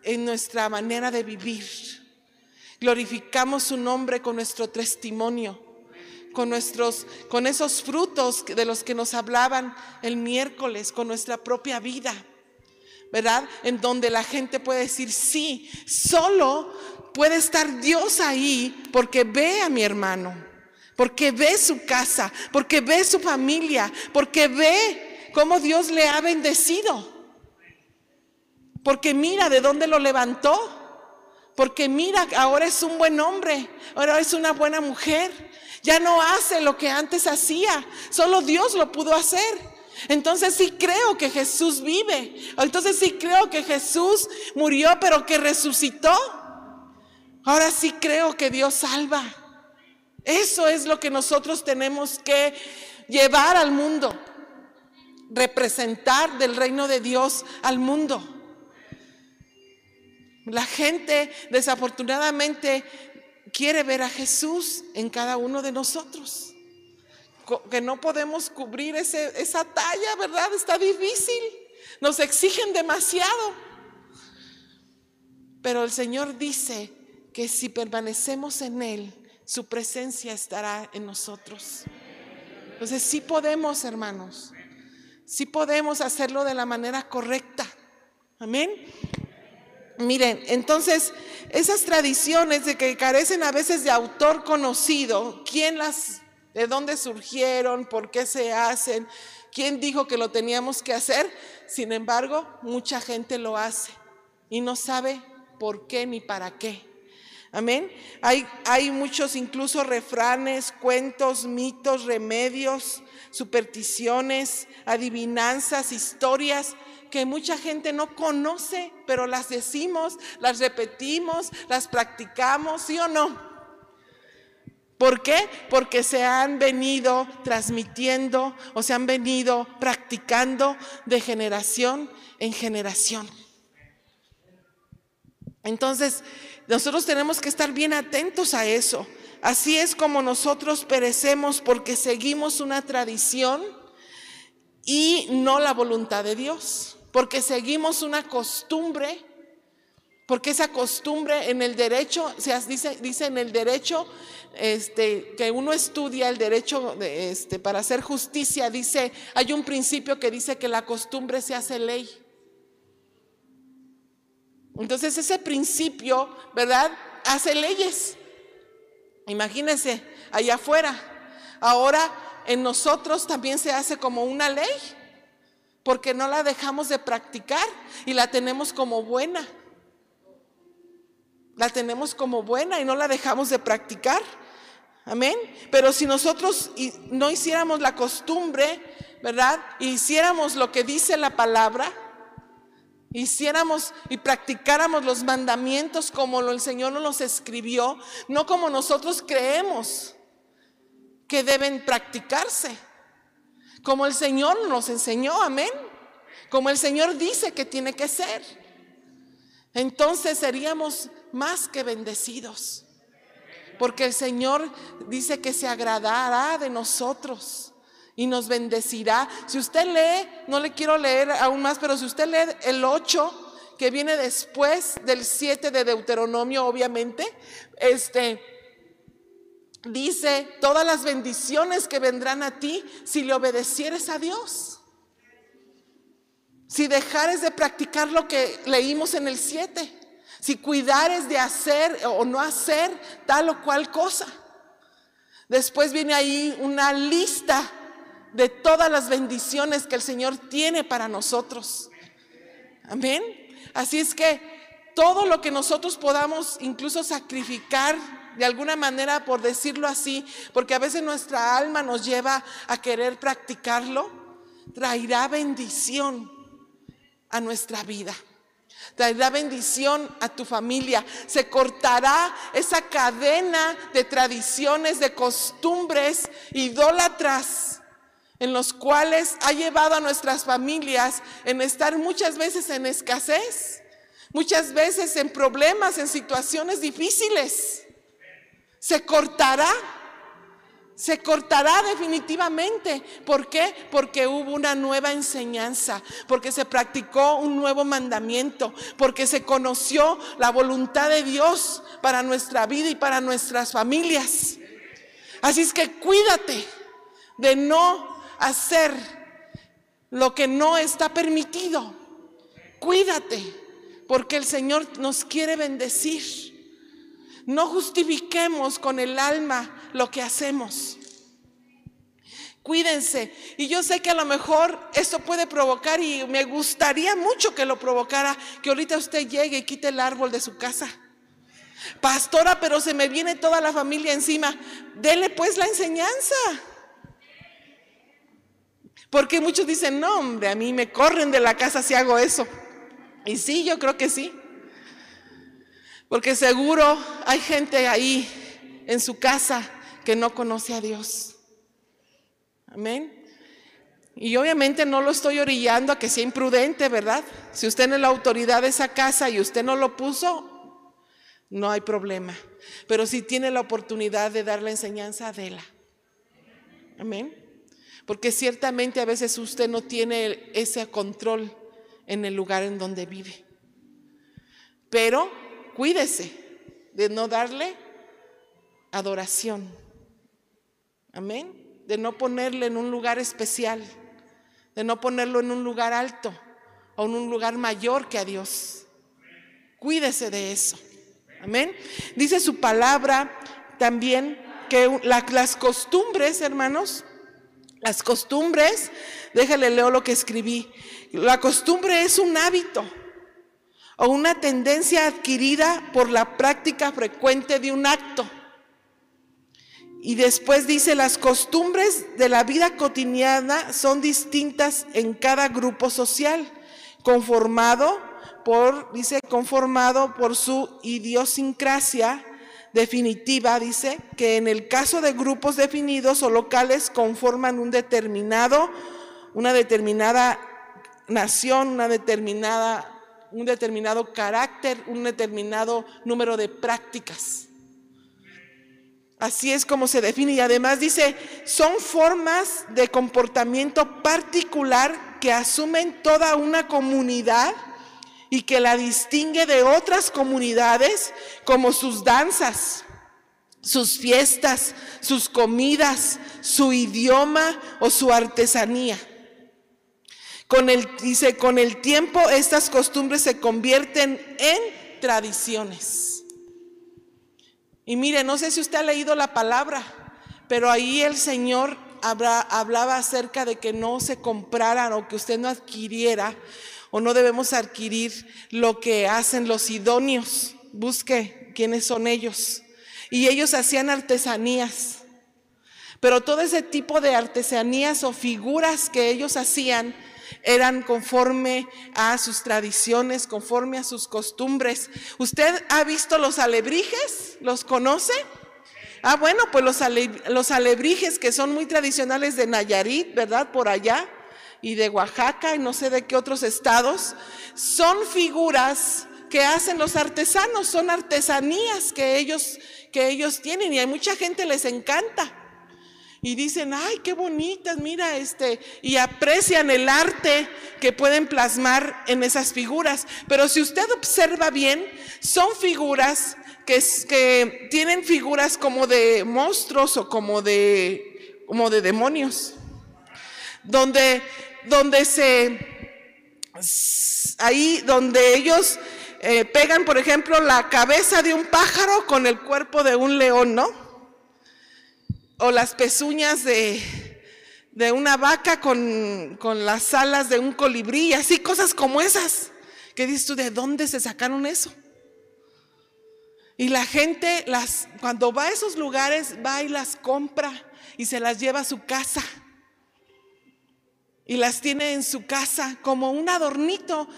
en nuestra manera de vivir. Glorificamos su nombre con nuestro testimonio con nuestros, con esos frutos de los que nos hablaban el miércoles, con nuestra propia vida, ¿verdad? En donde la gente puede decir, sí, solo puede estar Dios ahí porque ve a mi hermano, porque ve su casa, porque ve su familia, porque ve cómo Dios le ha bendecido, porque mira de dónde lo levantó. Porque mira, ahora es un buen hombre, ahora es una buena mujer, ya no hace lo que antes hacía. Solo Dios lo pudo hacer. Entonces sí creo que Jesús vive. Entonces sí creo que Jesús murió, pero que resucitó. Ahora sí creo que Dios salva. Eso es lo que nosotros tenemos que llevar al mundo. Representar del reino de Dios al mundo. La gente desafortunadamente quiere ver a Jesús en cada uno de nosotros. Que no podemos cubrir esa talla, ¿verdad? Está difícil. Nos exigen demasiado. Pero el Señor dice que si permanecemos en Él, su presencia estará en nosotros. Entonces sí podemos, hermanos. Sí podemos hacerlo de la manera correcta. Amén. Miren, entonces esas tradiciones de que carecen a veces de autor conocido, quién las, de dónde surgieron, por qué se hacen, quién dijo que lo teníamos que hacer, sin embargo, mucha gente lo hace y no sabe por qué ni para qué. Amén. Hay, hay muchos incluso refranes, cuentos, mitos, remedios, supersticiones, adivinanzas, historias que mucha gente no conoce, pero las decimos, las repetimos, las practicamos, ¿sí o no? ¿Por qué? Porque se han venido transmitiendo o se han venido practicando de generación en generación. Entonces, nosotros tenemos que estar bien atentos a eso. Así es como nosotros perecemos porque seguimos una tradición y no la voluntad de Dios porque seguimos una costumbre, porque esa costumbre en el derecho, se dice, dice en el derecho este, que uno estudia el derecho de, este, para hacer justicia, dice, hay un principio que dice que la costumbre se hace ley. Entonces ese principio, ¿verdad? Hace leyes. Imagínense, allá afuera. Ahora en nosotros también se hace como una ley, porque no la dejamos de practicar y la tenemos como buena. La tenemos como buena y no la dejamos de practicar. Amén. Pero si nosotros no hiciéramos la costumbre, ¿verdad? hiciéramos lo que dice la palabra, hiciéramos y practicáramos los mandamientos como el Señor nos los escribió, no como nosotros creemos que deben practicarse, como el Señor nos enseñó, amén, como el Señor dice que tiene que ser. Entonces seríamos más que bendecidos porque el Señor dice que se agradará de nosotros y nos bendecirá. Si usted lee, no le quiero leer aún más, pero si usted lee el 8, que viene después del 7 de Deuteronomio, obviamente, este dice todas las bendiciones que vendrán a ti si le obedecieres a Dios. Si dejares de practicar lo que leímos en el 7 si cuidares de hacer o no hacer tal o cual cosa. Después viene ahí una lista de todas las bendiciones que el Señor tiene para nosotros. Amén. Así es que todo lo que nosotros podamos incluso sacrificar de alguna manera, por decirlo así, porque a veces nuestra alma nos lleva a querer practicarlo, traerá bendición a nuestra vida traerá bendición a tu familia. Se cortará esa cadena de tradiciones, de costumbres idólatras en los cuales ha llevado a nuestras familias en estar muchas veces en escasez, muchas veces en problemas, en situaciones difíciles. Se cortará se cortará definitivamente. ¿Por qué? Porque hubo una nueva enseñanza, porque se practicó un nuevo mandamiento, porque se conoció la voluntad de Dios para nuestra vida y para nuestras familias. Así es que cuídate de no hacer lo que no está permitido. Cuídate, porque el Señor nos quiere bendecir. No justifiquemos con el alma lo que hacemos. Cuídense. Y yo sé que a lo mejor esto puede provocar, y me gustaría mucho que lo provocara, que ahorita usted llegue y quite el árbol de su casa. Pastora, pero se me viene toda la familia encima. Dele pues la enseñanza. Porque muchos dicen, no, hombre, a mí me corren de la casa si hago eso. Y sí, yo creo que sí. Porque seguro hay gente ahí en su casa que no conoce a Dios. Amén. Y obviamente no lo estoy orillando a que sea imprudente, ¿verdad? Si usted no es la autoridad de esa casa y usted no lo puso, no hay problema. Pero si tiene la oportunidad de dar la enseñanza, déla. Amén. Porque ciertamente a veces usted no tiene ese control en el lugar en donde vive. Pero cuídese de no darle adoración. Amén. De no ponerle en un lugar especial, de no ponerlo en un lugar alto o en un lugar mayor que a Dios. Cuídese de eso. Amén. Dice su palabra también que las costumbres, hermanos, las costumbres, déjale leo lo que escribí. La costumbre es un hábito o una tendencia adquirida por la práctica frecuente de un acto. Y después dice, las costumbres de la vida cotidiana son distintas en cada grupo social, conformado por, dice, conformado por su idiosincrasia definitiva, dice, que en el caso de grupos definidos o locales conforman un determinado, una determinada nación, una determinada, un determinado carácter, un determinado número de prácticas. Así es como se define. Y además dice, son formas de comportamiento particular que asumen toda una comunidad y que la distingue de otras comunidades como sus danzas, sus fiestas, sus comidas, su idioma o su artesanía. Con el, dice, con el tiempo estas costumbres se convierten en tradiciones. Y mire, no sé si usted ha leído la palabra, pero ahí el Señor hablaba acerca de que no se compraran o que usted no adquiriera o no debemos adquirir lo que hacen los idóneos. Busque quiénes son ellos. Y ellos hacían artesanías. Pero todo ese tipo de artesanías o figuras que ellos hacían eran conforme a sus tradiciones, conforme a sus costumbres. ¿Usted ha visto los alebrijes? ¿Los conoce? Ah, bueno, pues los, los alebrijes que son muy tradicionales de Nayarit, ¿verdad? Por allá, y de Oaxaca y no sé de qué otros estados, son figuras que hacen los artesanos, son artesanías que ellos, que ellos tienen y a mucha gente les encanta. Y dicen, ay, qué bonitas, mira, este, y aprecian el arte que pueden plasmar en esas figuras. Pero si usted observa bien, son figuras que, tienen figuras como de monstruos o como de, como de demonios, donde, donde se, ahí donde ellos eh, pegan, por ejemplo, la cabeza de un pájaro con el cuerpo de un león, ¿no? O las pezuñas de, una vaca con, con, las alas de un colibrí, así cosas como esas. ¿Qué dices tú? ¿De dónde se sacaron eso? Y la gente, las, cuando va a esos lugares, va y las compra y se las lleva a su casa. Y las tiene en su casa como un adornito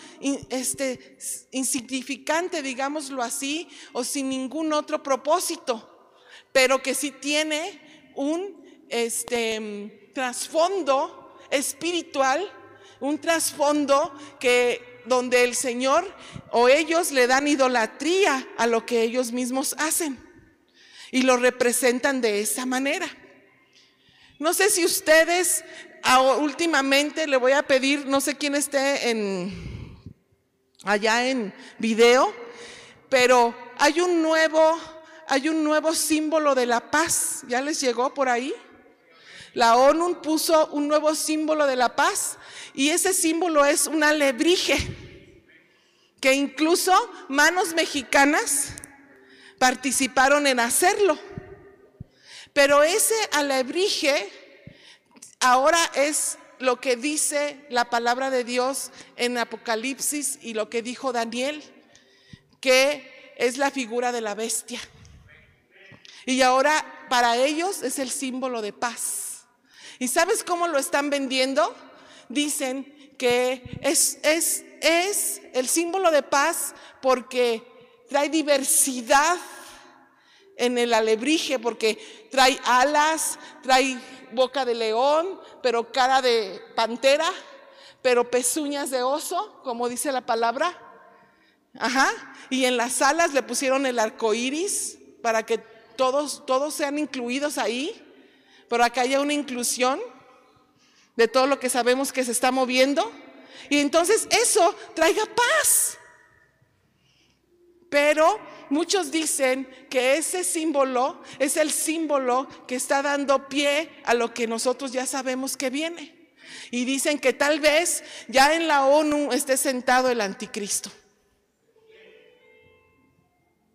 este, insignificante, digámoslo así, o sin ningún otro propósito, pero que sí tiene un este, trasfondo espiritual, un trasfondo que donde el Señor o ellos le dan idolatría a lo que ellos mismos hacen y lo representan de esa manera. No sé si ustedes últimamente le voy a pedir, no sé quién esté en allá en video, pero hay un nuevo hay un nuevo símbolo de la paz. ¿Ya les llegó por ahí? La ONU puso un nuevo símbolo de la paz y ese símbolo es un alebrije que incluso manos mexicanas participaron en hacerlo. Pero ese alebrije ahora es lo que dice la palabra de Dios en Apocalipsis y lo que dijo Daniel, que es la figura de la bestia. Y ahora para ellos es el símbolo de paz. ¿Y sabes cómo lo están vendiendo? Dicen que es, es, es el símbolo de paz porque trae diversidad en el alebrije, porque trae alas, trae boca de león, pero cara de pantera, pero pezuñas de oso, como dice la palabra. Ajá. Y en las alas le pusieron el arco iris para que todos, todos sean incluidos ahí, pero acá haya una inclusión de todo lo que sabemos que se está moviendo. Y entonces eso traiga paz. Pero muchos dicen que ese símbolo es el símbolo que está dando pie a lo que nosotros ya sabemos que viene. Y dicen que tal vez ya en la ONU esté sentado el anticristo.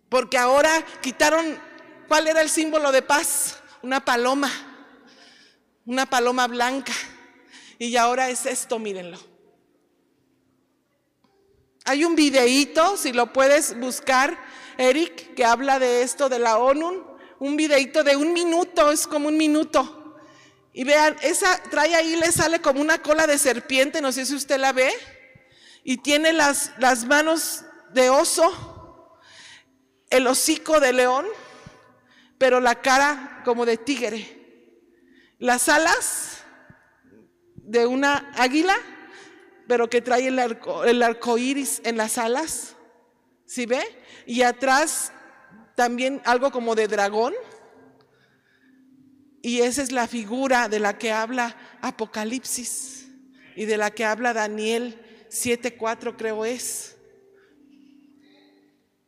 Porque ahora quitaron ¿Cuál era el símbolo de paz? Una paloma, una paloma blanca. Y ahora es esto, mírenlo. Hay un videíto, si lo puedes buscar, Eric, que habla de esto de la ONU. Un videíto de un minuto, es como un minuto. Y vean, esa trae ahí, le sale como una cola de serpiente, no sé si usted la ve. Y tiene las, las manos de oso, el hocico de león pero la cara como de tigre. Las alas de una águila, pero que trae el arco, el arco iris en las alas. ¿Sí ve? Y atrás también algo como de dragón. Y esa es la figura de la que habla Apocalipsis y de la que habla Daniel 7:4 creo es.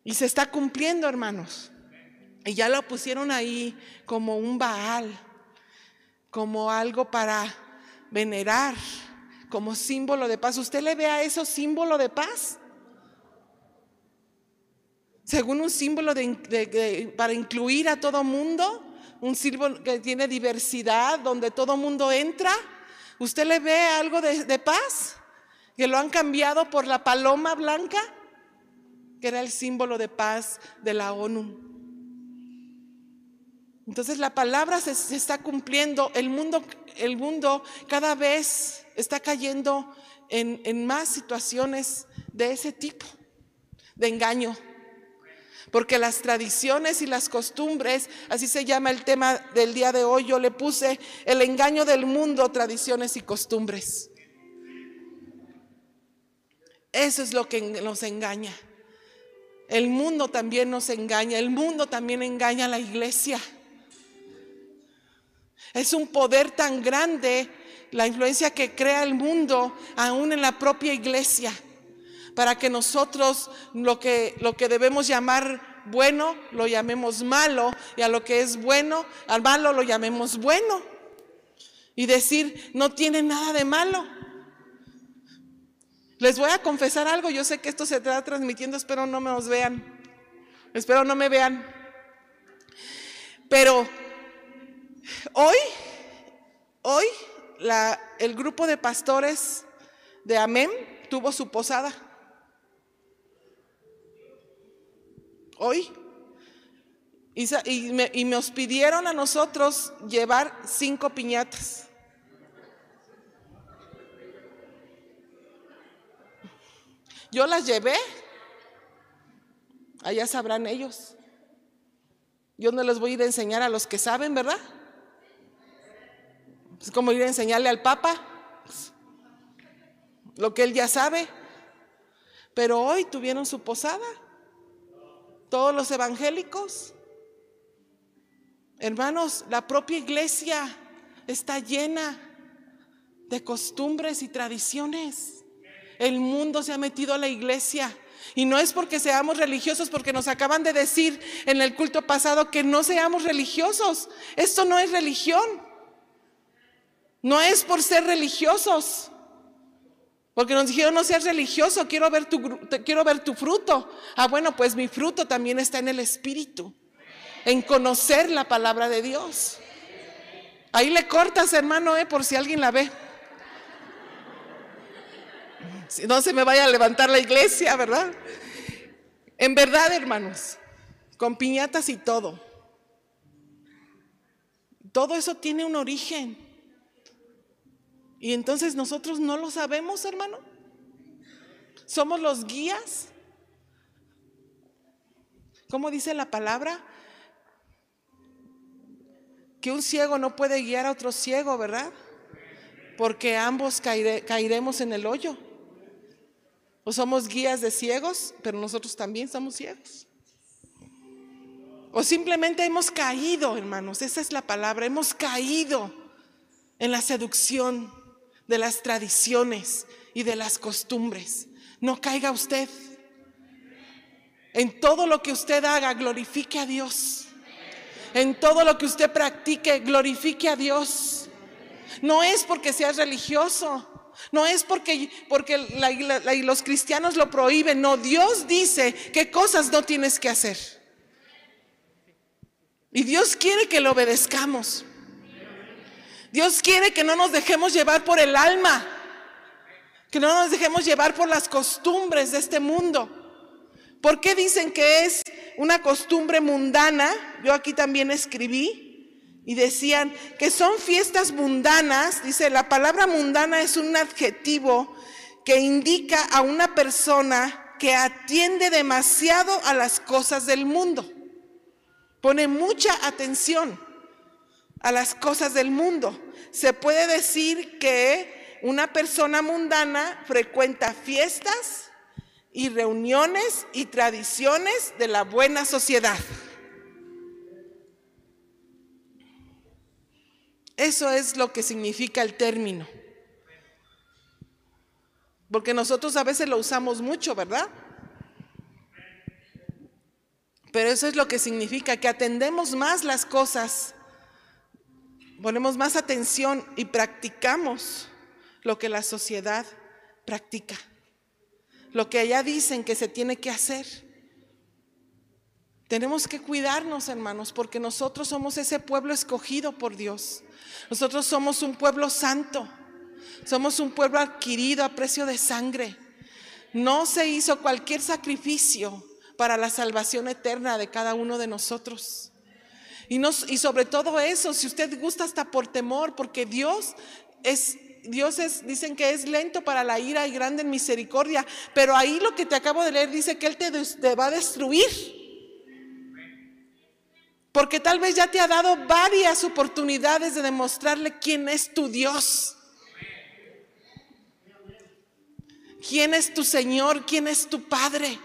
Y se está cumpliendo, hermanos. Y ya lo pusieron ahí como un Baal, como algo para venerar, como símbolo de paz. ¿Usted le ve a eso símbolo de paz? Según un símbolo para incluir a todo mundo, un símbolo que tiene diversidad, donde todo mundo entra. ¿Usted le ve algo de paz? Que lo han cambiado por la paloma blanca, que era el símbolo de paz de la ONU. Entonces la palabra se, está cumpliendo, el mundo, el mundo cada vez está cayendo en, en más situaciones de ese tipo, de engaño. Porque las tradiciones y las costumbres, así se llama el tema del día de hoy, yo le puse el engaño del mundo, tradiciones y costumbres. Eso es lo que nos engaña. El mundo también nos engaña, el mundo también engaña a la iglesia. Es un poder tan grande la influencia que crea el mundo, aún en la propia iglesia, para que nosotros lo que, lo que debemos llamar bueno lo llamemos malo y a lo que es bueno, al malo lo llamemos bueno. Y decir, no tiene nada de malo. Les voy a confesar algo, yo sé que esto se está transmitiendo, espero no me os vean, espero no me vean. Pero Hoy, hoy el grupo de pastores de Amén tuvo su posada. Hoy. Y, me, y nos pidieron a nosotros llevar cinco piñatas. Yo las llevé. Allá sabrán ellos. Yo no les voy a ir a enseñar a los que saben, ¿verdad? Es como ir a enseñarle al Papa lo que él ya sabe. Pero hoy tuvieron su posada. Todos los evangélicos. Hermanos, la propia iglesia está llena de costumbres y tradiciones. El mundo se ha metido a la iglesia. Y no es porque seamos religiosos, porque nos acaban de decir en el culto pasado que no seamos religiosos. Esto no es religión. No es por ser religiosos. Porque nos dijeron, no seas religioso, quiero ver, tu, quiero ver tu fruto. Ah, bueno, pues mi fruto también está en el Espíritu, en conocer la palabra de Dios. Ahí le cortas, hermano, eh, por si alguien la ve. Si no se me vaya a levantar la iglesia, ¿verdad? En verdad, hermanos, con piñatas y todo. Todo eso tiene un origen. Y entonces nosotros no lo sabemos, hermano. Somos los guías. ¿Cómo dice la palabra? Que un ciego no puede guiar a otro ciego, ¿verdad? Porque ambos caeremos en el hoyo. O somos guías de ciegos, pero nosotros también somos ciegos. O simplemente hemos caído, hermanos, esa es la palabra, hemos caído en la seducción de las tradiciones y de las costumbres. No caiga usted. En todo lo que usted haga, glorifique a Dios. En todo lo que usted practique, glorifique a Dios. No es porque seas religioso. No es porque, porque los cristianos lo prohíben. No, Dios dice qué cosas no tienes que hacer. Y Dios quiere que lo obedezcamos. Dios quiere que no nos dejemos llevar por el alma, que no nos dejemos llevar por las costumbres de este mundo. ¿Por qué dicen que es una costumbre mundana? Yo aquí también escribí y decían que son fiestas mundanas. Dice, la palabra mundana es un adjetivo que indica a una persona que atiende demasiado a las cosas del mundo. Pone mucha atención a las cosas del mundo se puede decir que una persona mundana frecuenta fiestas y reuniones y tradiciones de la buena sociedad. Eso es lo que significa el término. Porque nosotros a veces lo usamos mucho, ¿verdad? Pero eso es lo que significa que atendemos más las cosas ponemos más atención y practicamos lo que la sociedad practica, lo que allá dicen que se tiene que hacer. Tenemos que cuidarnos, hermanos, porque nosotros somos ese pueblo escogido por Dios. Nosotros somos un pueblo santo. Somos un pueblo adquirido a precio de sangre. No se hizo cualquier sacrificio para la salvación eterna de cada uno de nosotros. Y, y sobre todo eso, si usted gusta hasta por temor, porque Dios es Dios es, dicen que es lento para la ira y grande en misericordia, pero ahí lo que te acabo de leer dice que Él te, te, va a destruir. Porque tal vez ya te ha dado varias oportunidades de demostrarle quién es tu Dios. ¿Quién es tu Señor? ¿Quién es tu Padre?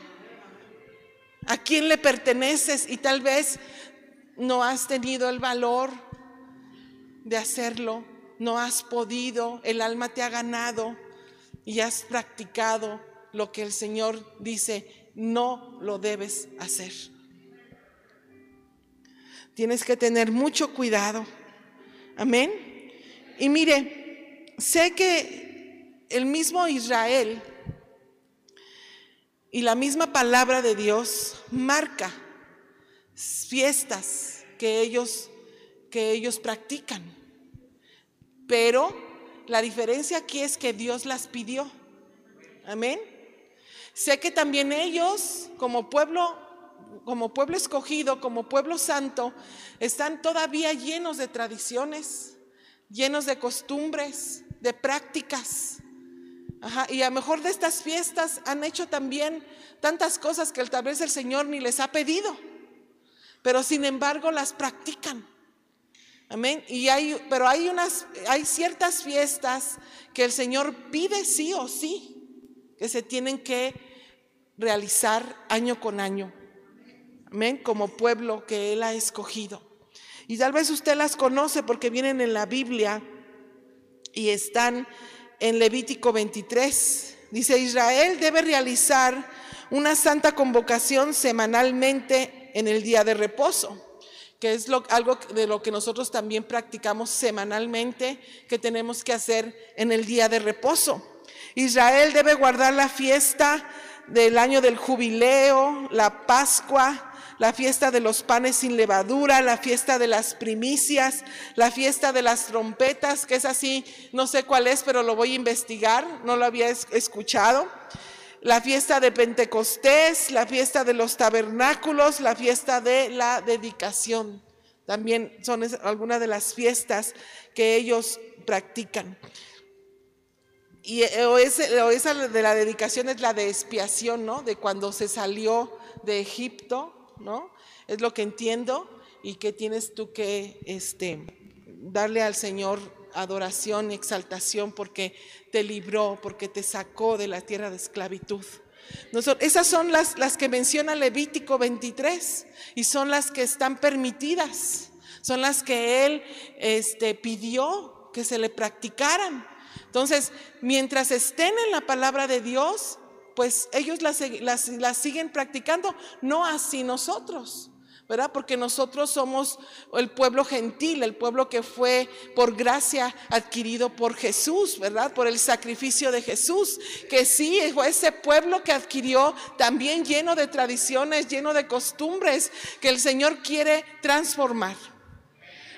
¿A quién le perteneces? Y tal vez no has tenido el valor de hacerlo, no has podido, el alma te ha ganado y has practicado lo que el Señor dice, no lo debes hacer. Tienes que tener mucho cuidado. Amén. Y mire, sé que el mismo Israel y la misma palabra de Dios marca fiestas que ellos, que ellos practican. Pero la diferencia aquí es que Dios las pidió. Amén. Sé que también ellos, como pueblo, como pueblo escogido, como pueblo santo, están todavía llenos de tradiciones, llenos de costumbres, de prácticas y a lo mejor de estas fiestas han hecho también tantas cosas que tal vez el Señor ni les ha pedido, pero sin embargo las practican. Amén. Y hay, pero hay unas, hay ciertas fiestas que el Señor pide sí o sí, que se tienen que realizar año con año. Amén. Como pueblo que Él ha escogido. Y tal vez usted las conoce porque vienen en la Biblia y están en Levítico 23. Dice, Israel debe realizar una santa convocación semanalmente en el día de reposo, que es algo de lo que nosotros también practicamos semanalmente, que tenemos que hacer en el día de reposo. Israel debe guardar la fiesta del año del jubileo, la Pascua, la fiesta de los panes sin levadura, la fiesta de las primicias, la fiesta de las trompetas, que es así, no sé cuál es, pero lo voy a investigar, no lo había escuchado. La fiesta de Pentecostés, la fiesta de los tabernáculos, la fiesta de la dedicación. También son algunas de las fiestas que ellos practican. Y eh, esa de la dedicación es la de expiación, ¿no? De cuando se salió de Egipto ¿no? Es lo que entiendo y que tienes tú que este, darle al Señor adoración y exaltación porque te libró, porque te sacó de la tierra de esclavitud. esas son las, las que menciona Levítico 23 y son las que están permitidas, son las que él este, pidió que se le practicaran. Entonces, mientras estén en la palabra de Dios, pues ellos las, siguen practicando, no así nosotros. ¿Verdad? Porque nosotros somos el pueblo gentil, el pueblo que fue por gracia adquirido por Jesús, ¿verdad? Por el sacrificio de Jesús, que sí, fue ese pueblo que adquirió también lleno de tradiciones, lleno de costumbres, que el Señor quiere transformar,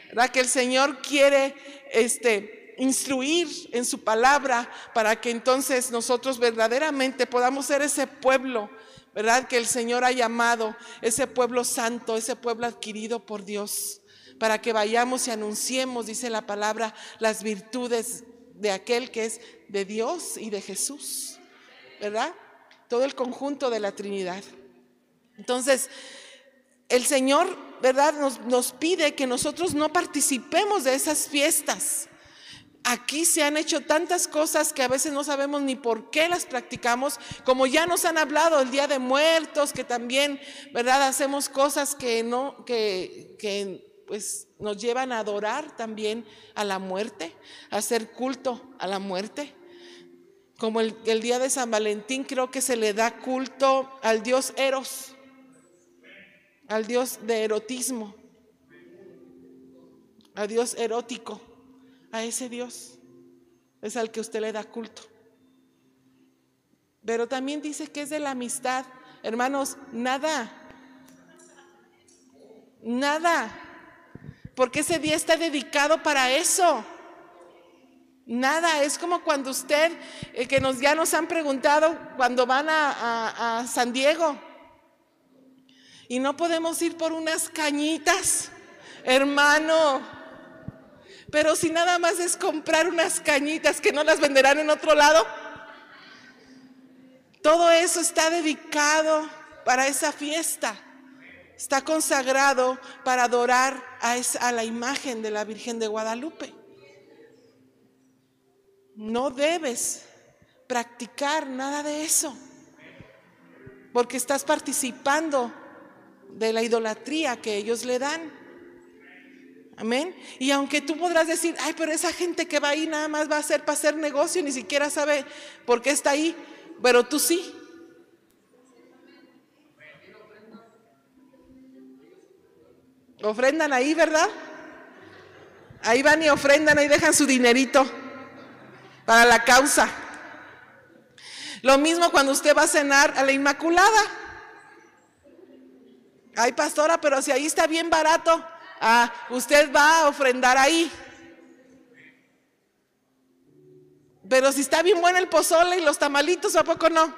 ¿verdad? Que el Señor quiere, este, instruir en su palabra para que entonces nosotros verdaderamente podamos ser ese pueblo, ¿verdad? Que el Señor ha llamado, ese pueblo santo, ese pueblo adquirido por Dios, para que vayamos y anunciemos, dice la palabra, las virtudes de aquel que es de Dios y de Jesús, ¿verdad? Todo el conjunto de la Trinidad. Entonces, el Señor, ¿verdad? Nos, nos pide que nosotros no participemos de esas fiestas Aquí se han hecho tantas cosas que a veces no sabemos ni por qué las practicamos, como ya nos han hablado el Día de Muertos, que también, ¿verdad? Hacemos cosas que no, que, que pues nos llevan a adorar también a la muerte, a hacer culto a la muerte. Como el, el día de San Valentín creo que se le da culto al dios Eros, al dios de erotismo, al dios erótico a ese Dios. es al que usted le da culto. Pero también dice que es de la amistad. Hermanos, nada, nada, porque ese día está dedicado para eso. Nada, es como cuando usted, eh, que nos, ya nos han preguntado cuando van a San Diego y no podemos ir por unas cañitas, hermano. Pero si nada más es comprar unas cañitas que no las venderán en otro lado, todo eso está dedicado para esa fiesta. Está consagrado para adorar a, la imagen de la Virgen de Guadalupe. No debes practicar nada de eso, porque estás participando de la idolatría que ellos le dan. Amén. Y aunque tú podrás decir, ay, pero esa gente que va ahí nada más va a ser para hacer negocio, ni siquiera sabe por qué está ahí, pero tú sí. Ofrendan ahí, ¿verdad? Ahí van y ofrendan, ahí dejan su dinerito para la causa. Lo mismo cuando usted va a cenar a la Inmaculada. Ay, pastora, pero si ahí está bien barato, Ah, usted va a ofrendar ahí. Pero si está bien bueno el pozole y los tamalitos, ¿a poco no?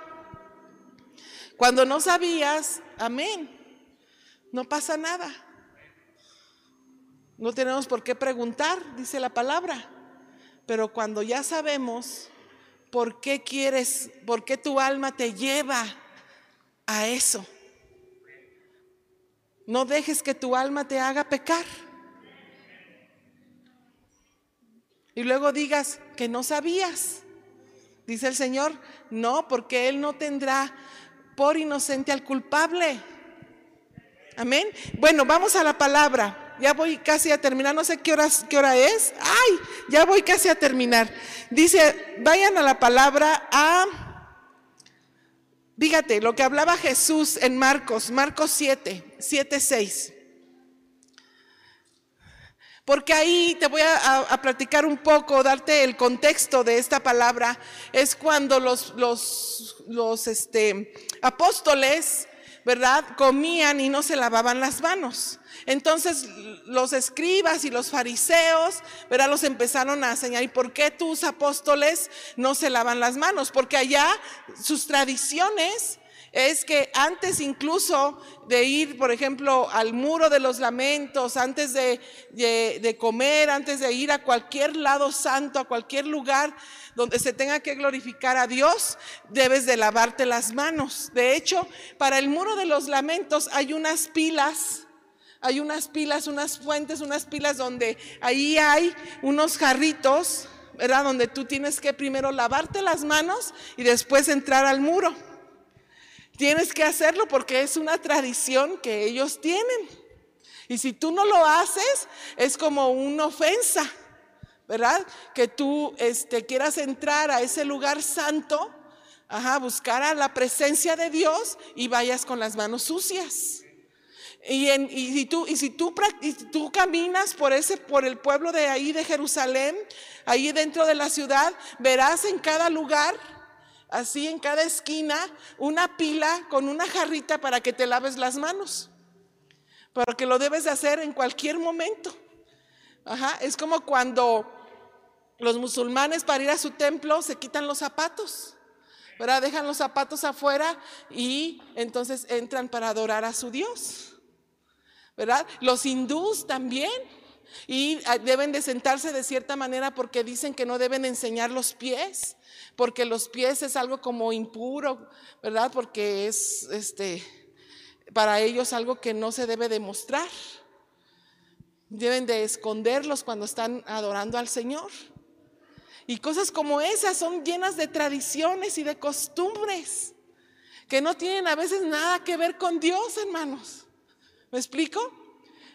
Cuando no sabías, amén, no pasa nada. No tenemos por qué preguntar, dice la palabra. Pero cuando ya sabemos por qué quieres, por qué tu alma te lleva a eso, no dejes que tu alma te haga pecar. Y luego digas que no sabías. Dice el Señor, no, porque Él no tendrá por inocente al culpable. Amén. Bueno, vamos a la palabra. Ya voy casi a terminar. No sé qué, qué hora es. Ay, ya voy casi a terminar. Dice, vayan a la palabra a Fíjate, lo que hablaba Jesús en Marcos, Marcos 7, 7, 6. Porque ahí te voy a, platicar un poco, darte el contexto de esta palabra. Es cuando los, los, los este, apóstoles, ¿verdad? Comían y no se lavaban las manos. Entonces los escribas y los fariseos, ¿verdad? Los empezaron a señalar, ¿y por qué tus apóstoles no se lavan las manos? Porque allá sus tradiciones es que antes incluso de ir, por ejemplo, al muro de los lamentos, antes de, de, comer, antes de ir a cualquier lado santo, a cualquier lugar donde se tenga que glorificar a Dios, debes de lavarte las manos. De hecho, para el muro de los lamentos hay unas pilas hay unas pilas, unas fuentes, unas pilas donde ahí hay unos jarritos, ¿verdad? Donde tú tienes que primero lavarte las manos y después entrar al muro. Tienes que hacerlo porque es una tradición que ellos tienen. Y si tú no lo haces, es como una ofensa, ¿verdad? Que tú este, quieras entrar a ese lugar santo, ajá, buscar a la presencia de Dios y vayas con las manos sucias. Y, si, tú, y si tú, tú caminas por, ese, por el pueblo de ahí de Jerusalén, ahí dentro de la ciudad, verás en cada lugar, así en cada esquina, una pila con una jarrita para que te laves las manos. Porque lo debes de hacer en cualquier momento. Es como cuando los musulmanes para ir a su templo se quitan los zapatos. ¿verdad? Dejan los zapatos afuera y entonces entran para adorar a su Dios. ¿Verdad? Los hindús también. Y ah, deben de sentarse de cierta manera porque dicen que no deben enseñar los pies, porque los pies es algo como impuro, ¿verdad? Porque es este para ellos algo que no se debe demostrar. Deben de esconderlos cuando están adorando al Señor. Y cosas como esas son llenas de tradiciones y de costumbres que no tienen a veces nada que ver con Dios, hermanos. ¿Me explico?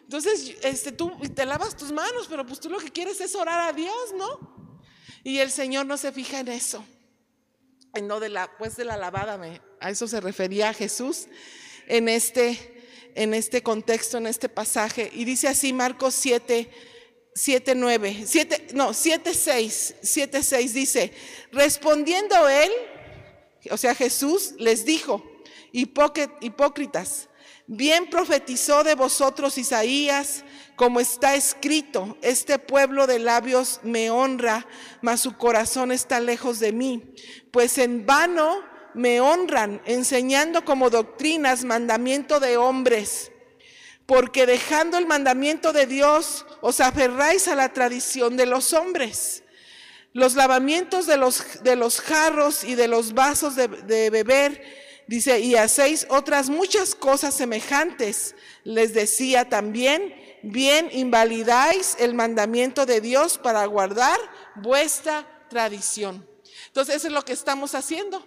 Entonces, este, tú te lavas tus manos, pero pues tú lo que quieres es orar a Dios, ¿no? Y el Señor no se fija en eso. En no de la, pues de la lavada, a eso se refería Jesús en este, en este contexto, en este pasaje. Y dice así Marcos 7, 7, 9, 7, no, 7, 6, 7, 6 dice, respondiendo él, o sea, Jesús les dijo, hipócritas, bien profetizó de vosotros Isaías, como está escrito, este pueblo de labios me honra, mas su corazón está lejos de mí, pues en vano me honran, enseñando como doctrinas mandamiento de hombres porque dejando el mandamiento de Dios, os aferráis a la tradición de los hombres. Los lavamientos de los, de los jarros y de los vasos de, de beber, dice, y hacéis otras muchas cosas semejantes. Les decía también, bien invalidáis el mandamiento de Dios para guardar vuestra tradición. Entonces, eso es lo que estamos haciendo.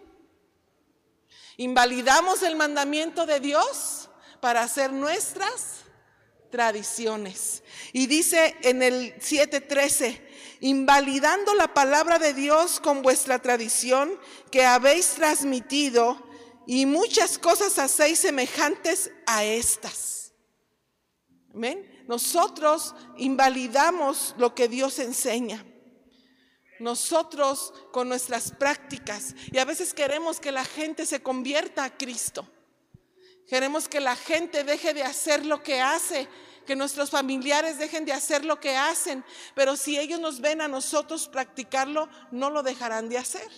Invalidamos el mandamiento de Dios para hacer nuestras tradiciones. Y dice en el 7:13, invalidando la palabra de Dios con vuestra tradición que habéis transmitido y muchas cosas hacéis semejantes a estas. Amén. Nosotros invalidamos lo que Dios enseña. Nosotros con nuestras prácticas y a veces queremos que la gente se convierta a Cristo. Queremos que la gente deje de hacer lo que hace, que nuestros familiares dejen de hacer lo que hacen, pero si ellos nos ven a nosotros practicarlo, no lo dejarán de hacer.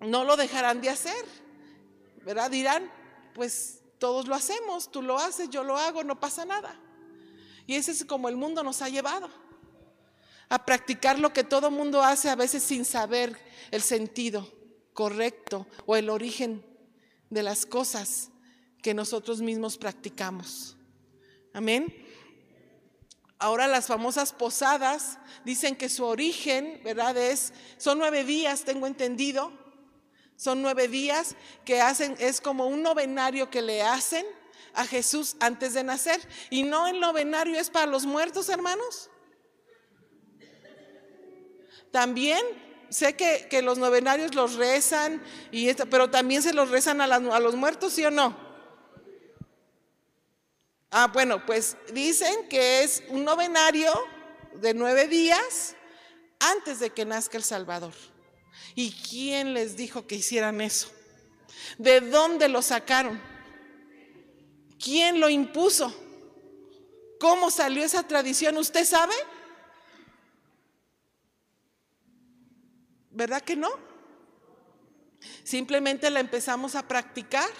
No lo dejarán de hacer. ¿Verdad? Dirán, pues todos lo hacemos, tú lo haces, yo lo hago, no pasa nada. Y ese es como el mundo nos ha llevado a practicar lo que todo mundo hace a veces sin saber el sentido correcto o el origen de las cosas que nosotros mismos practicamos. Amén. Ahora las famosas posadas dicen que su origen, ¿verdad? Es, son nueve días, tengo entendido. Son nueve días que hacen, es como un novenario que le hacen a Jesús antes de nacer. Y no el novenario es para los muertos, hermanos. También sé que, los novenarios los rezan, y pero también se los rezan a, a los muertos, ¿sí o no? Ah, bueno, pues dicen que es un novenario de nueve días antes de que nazca el Salvador. ¿Y quién les dijo que hicieran eso? ¿De dónde lo sacaron? ¿Quién lo impuso? ¿Cómo salió esa tradición? ¿Usted sabe? ¿Verdad que no? Simplemente la empezamos a practicar.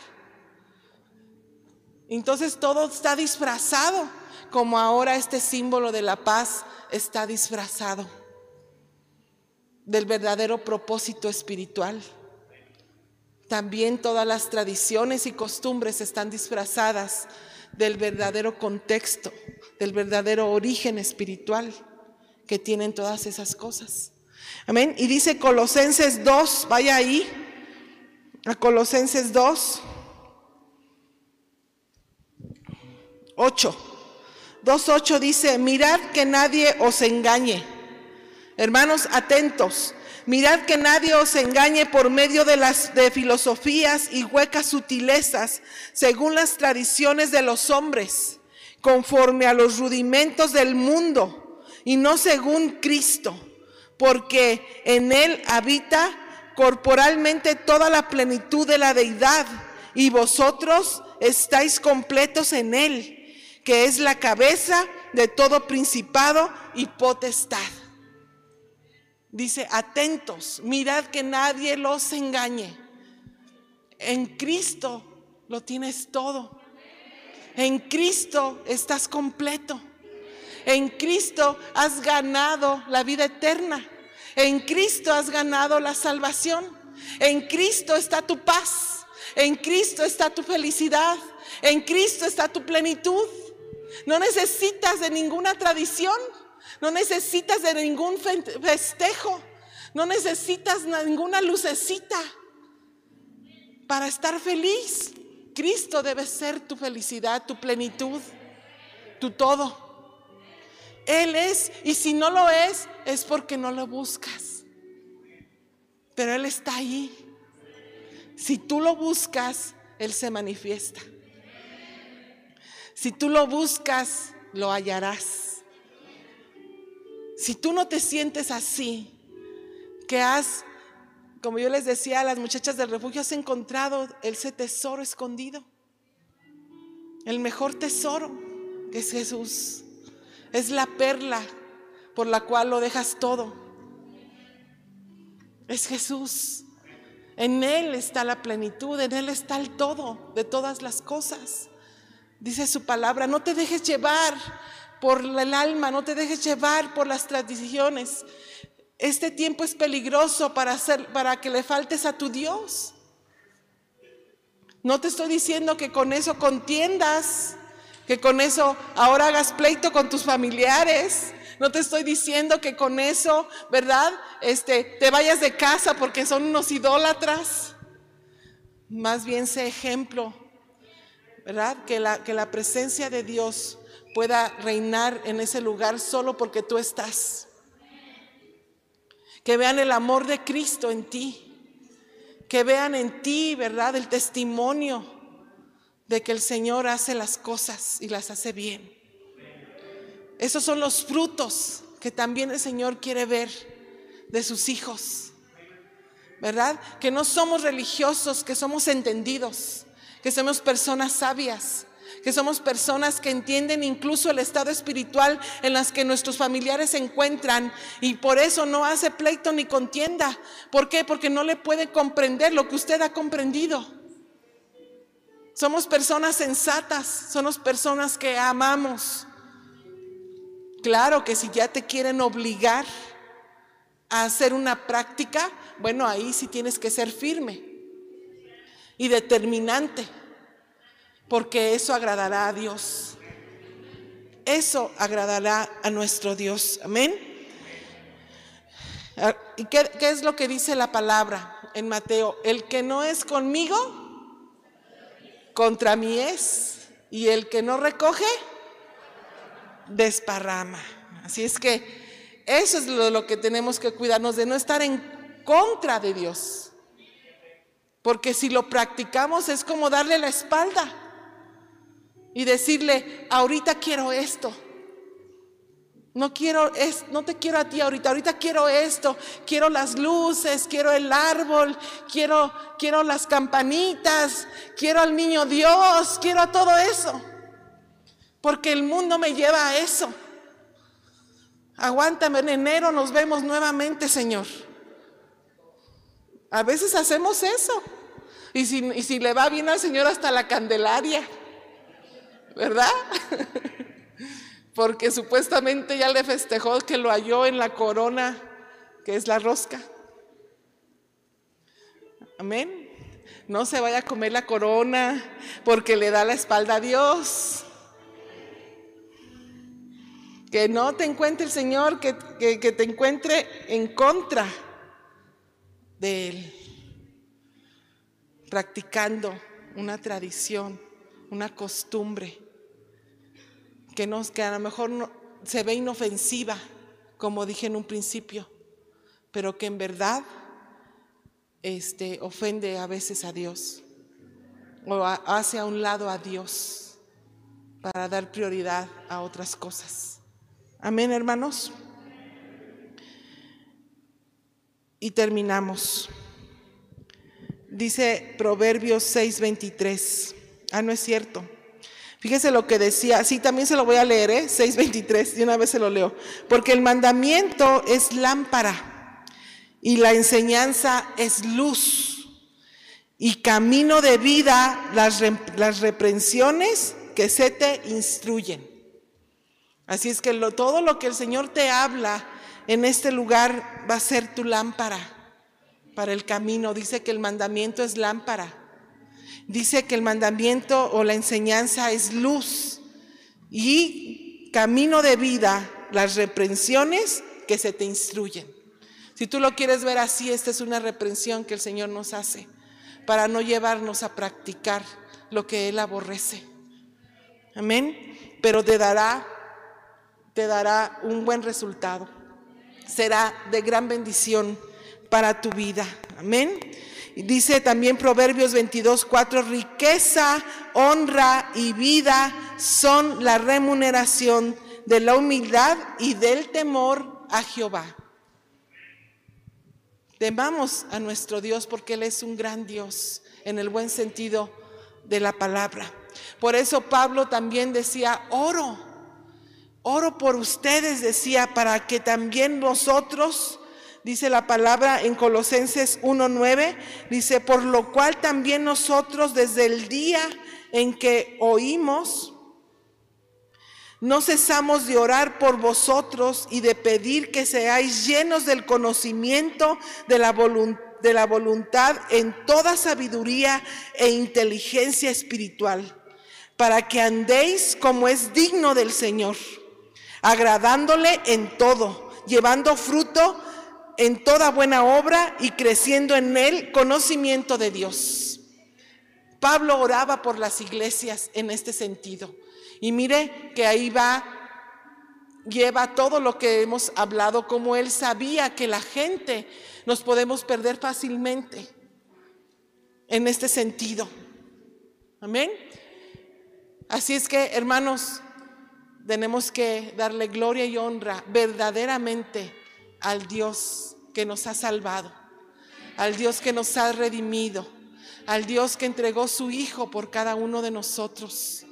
Entonces todo está disfrazado, como ahora este símbolo de la paz está disfrazado del verdadero propósito espiritual. También todas las tradiciones y costumbres están disfrazadas del verdadero contexto, del verdadero origen espiritual que tienen todas esas cosas. Amén. Y dice Colosenses 2, vaya ahí, a Colosenses 2, 8. 2.8 dice, mirad que nadie os engañe. Hermanos, atentos. Mirad que nadie os engañe por medio de las de filosofías y huecas sutilezas, según las tradiciones de los hombres, conforme a los rudimentos del mundo, y no según Cristo porque en Él habita corporalmente toda la plenitud de la deidad y vosotros estáis completos en Él, que es la cabeza de todo principado y potestad. Dice, atentos, mirad que nadie los engañe. En Cristo lo tienes todo. En Cristo estás completo. En Cristo has ganado la vida eterna. En Cristo has ganado la salvación. En Cristo está tu paz. En Cristo está tu felicidad. En Cristo está tu plenitud. No necesitas de ninguna tradición. No necesitas de ningún festejo. No necesitas ninguna lucecita para estar feliz. Cristo debe ser tu felicidad, tu plenitud, tu todo. Él es, y si no lo es, es porque no lo buscas. Pero Él está ahí. Si tú lo buscas, Él se manifiesta. Si tú lo buscas, lo hallarás. Si tú no te sientes así, que has, como yo les decía a las muchachas del refugio, has encontrado ese tesoro escondido. El mejor tesoro, que es Jesús. Es la perla por la cual lo dejas todo. Es Jesús. En Él está la plenitud, en Él está el todo de todas las cosas. Dice su palabra, no te dejes llevar por el alma, no te dejes llevar por las tradiciones. Este tiempo es peligroso para, hacer, para que le faltes a tu Dios. No te estoy diciendo que con eso contiendas, que con eso ahora hagas pleito con tus familiares. No te estoy diciendo que con eso, ¿verdad? Este, te vayas de casa porque son unos idólatras. Más bien sé ejemplo, ¿verdad? Que la, que la presencia de Dios pueda reinar en ese lugar solo porque tú estás que vean el amor de Cristo en ti, que vean en ti, ¿verdad?, el testimonio de que el Señor hace las cosas y las hace bien. Esos son los frutos que también el Señor quiere ver de sus hijos, ¿verdad? Que no somos religiosos, que somos entendidos, que somos personas sabias, que somos personas que entienden incluso el estado espiritual en las que nuestros familiares se encuentran y por eso no hace pleito ni contienda. ¿Por qué? Porque no le puede comprender lo que usted ha comprendido. Somos personas sensatas, somos personas que amamos. Claro que si ya te quieren obligar a hacer una práctica, bueno, ahí sí tienes que ser firme y determinante porque eso agradará a Dios. Eso agradará a nuestro Dios. Amén. Ah, ¿Y qué, es lo que dice la palabra en Mateo? El que no es conmigo, contra mí es. Y el que no recoge, desparrama. Así es que eso es lo, lo que tenemos que cuidarnos de no estar en contra de Dios. Porque si lo practicamos es como darle la espalda y decirle, ahorita quiero esto. No quiero es, no te quiero a ti ahorita, ahorita quiero esto, quiero las luces, quiero el árbol, quiero quiero las campanitas, quiero al niño Dios, quiero a todo eso. Porque el mundo me lleva a eso. Aguántame, en enero nos vemos nuevamente, Señor. A veces hacemos eso. Y si, y si le va bien al Señor hasta la Candelaria. ¿Verdad? Porque supuestamente ya le festejó que lo halló en la corona, que es la rosca. Amén. No se vaya a comer la corona porque le da la espalda a Dios. Que no te encuentre el Señor, que, que te encuentre en contra de Él, practicando una tradición, una costumbre que, nos, que a lo mejor se ve inofensiva, como dije en un principio, pero que en verdad este, ofende a veces a Dios o hace a un lado a Dios para dar prioridad a otras cosas. Amén, hermanos. Y terminamos. Dice Proverbios 6:23. Ah, no es cierto. Fíjese lo que decía, sí, también se lo voy a leer, ¿eh? 6.23, de una vez se lo leo. Porque el mandamiento es lámpara y la enseñanza es luz y camino de vida las, las reprensiones que se te instruyen. Así es que todo lo que el Señor te habla en este lugar va a ser tu lámpara para el camino. Dice que el mandamiento es lámpara dice que el mandamiento o la enseñanza es luz y camino de vida, las reprensiones que se te instruyen. Si tú lo quieres ver así, esta es una reprensión que el Señor nos hace para no llevarnos a practicar lo que Él aborrece. Amén. Pero te dará, te dará un buen resultado. Será de gran bendición para tu vida. Amén. Dice también Proverbios 22, 4, riqueza, honra y vida son la remuneración de la humildad y del temor a Jehová. Temamos a nuestro Dios porque Él es un gran Dios en el buen sentido de la palabra. Por eso Pablo también decía, oro, oro por ustedes, decía, para que también vosotros, dice la palabra en Colosenses 1.9, dice, por lo cual también nosotros desde el día en que oímos, no cesamos de orar por vosotros y de pedir que seáis llenos del conocimiento de la, de la voluntad en toda sabiduría e inteligencia espiritual, para que andéis como es digno del Señor, agradándole en todo, llevando fruto en toda buena obra y creciendo en él conocimiento de Dios. Pablo oraba por las iglesias en este sentido y mire que ahí va, lleva todo lo que hemos hablado, como él sabía que la gente nos podemos perder fácilmente en este sentido. Amén. Así es que, hermanos, tenemos que darle gloria y honra verdaderamente al Dios que nos ha salvado, al Dios que nos ha redimido, al Dios que entregó su Hijo por cada uno de nosotros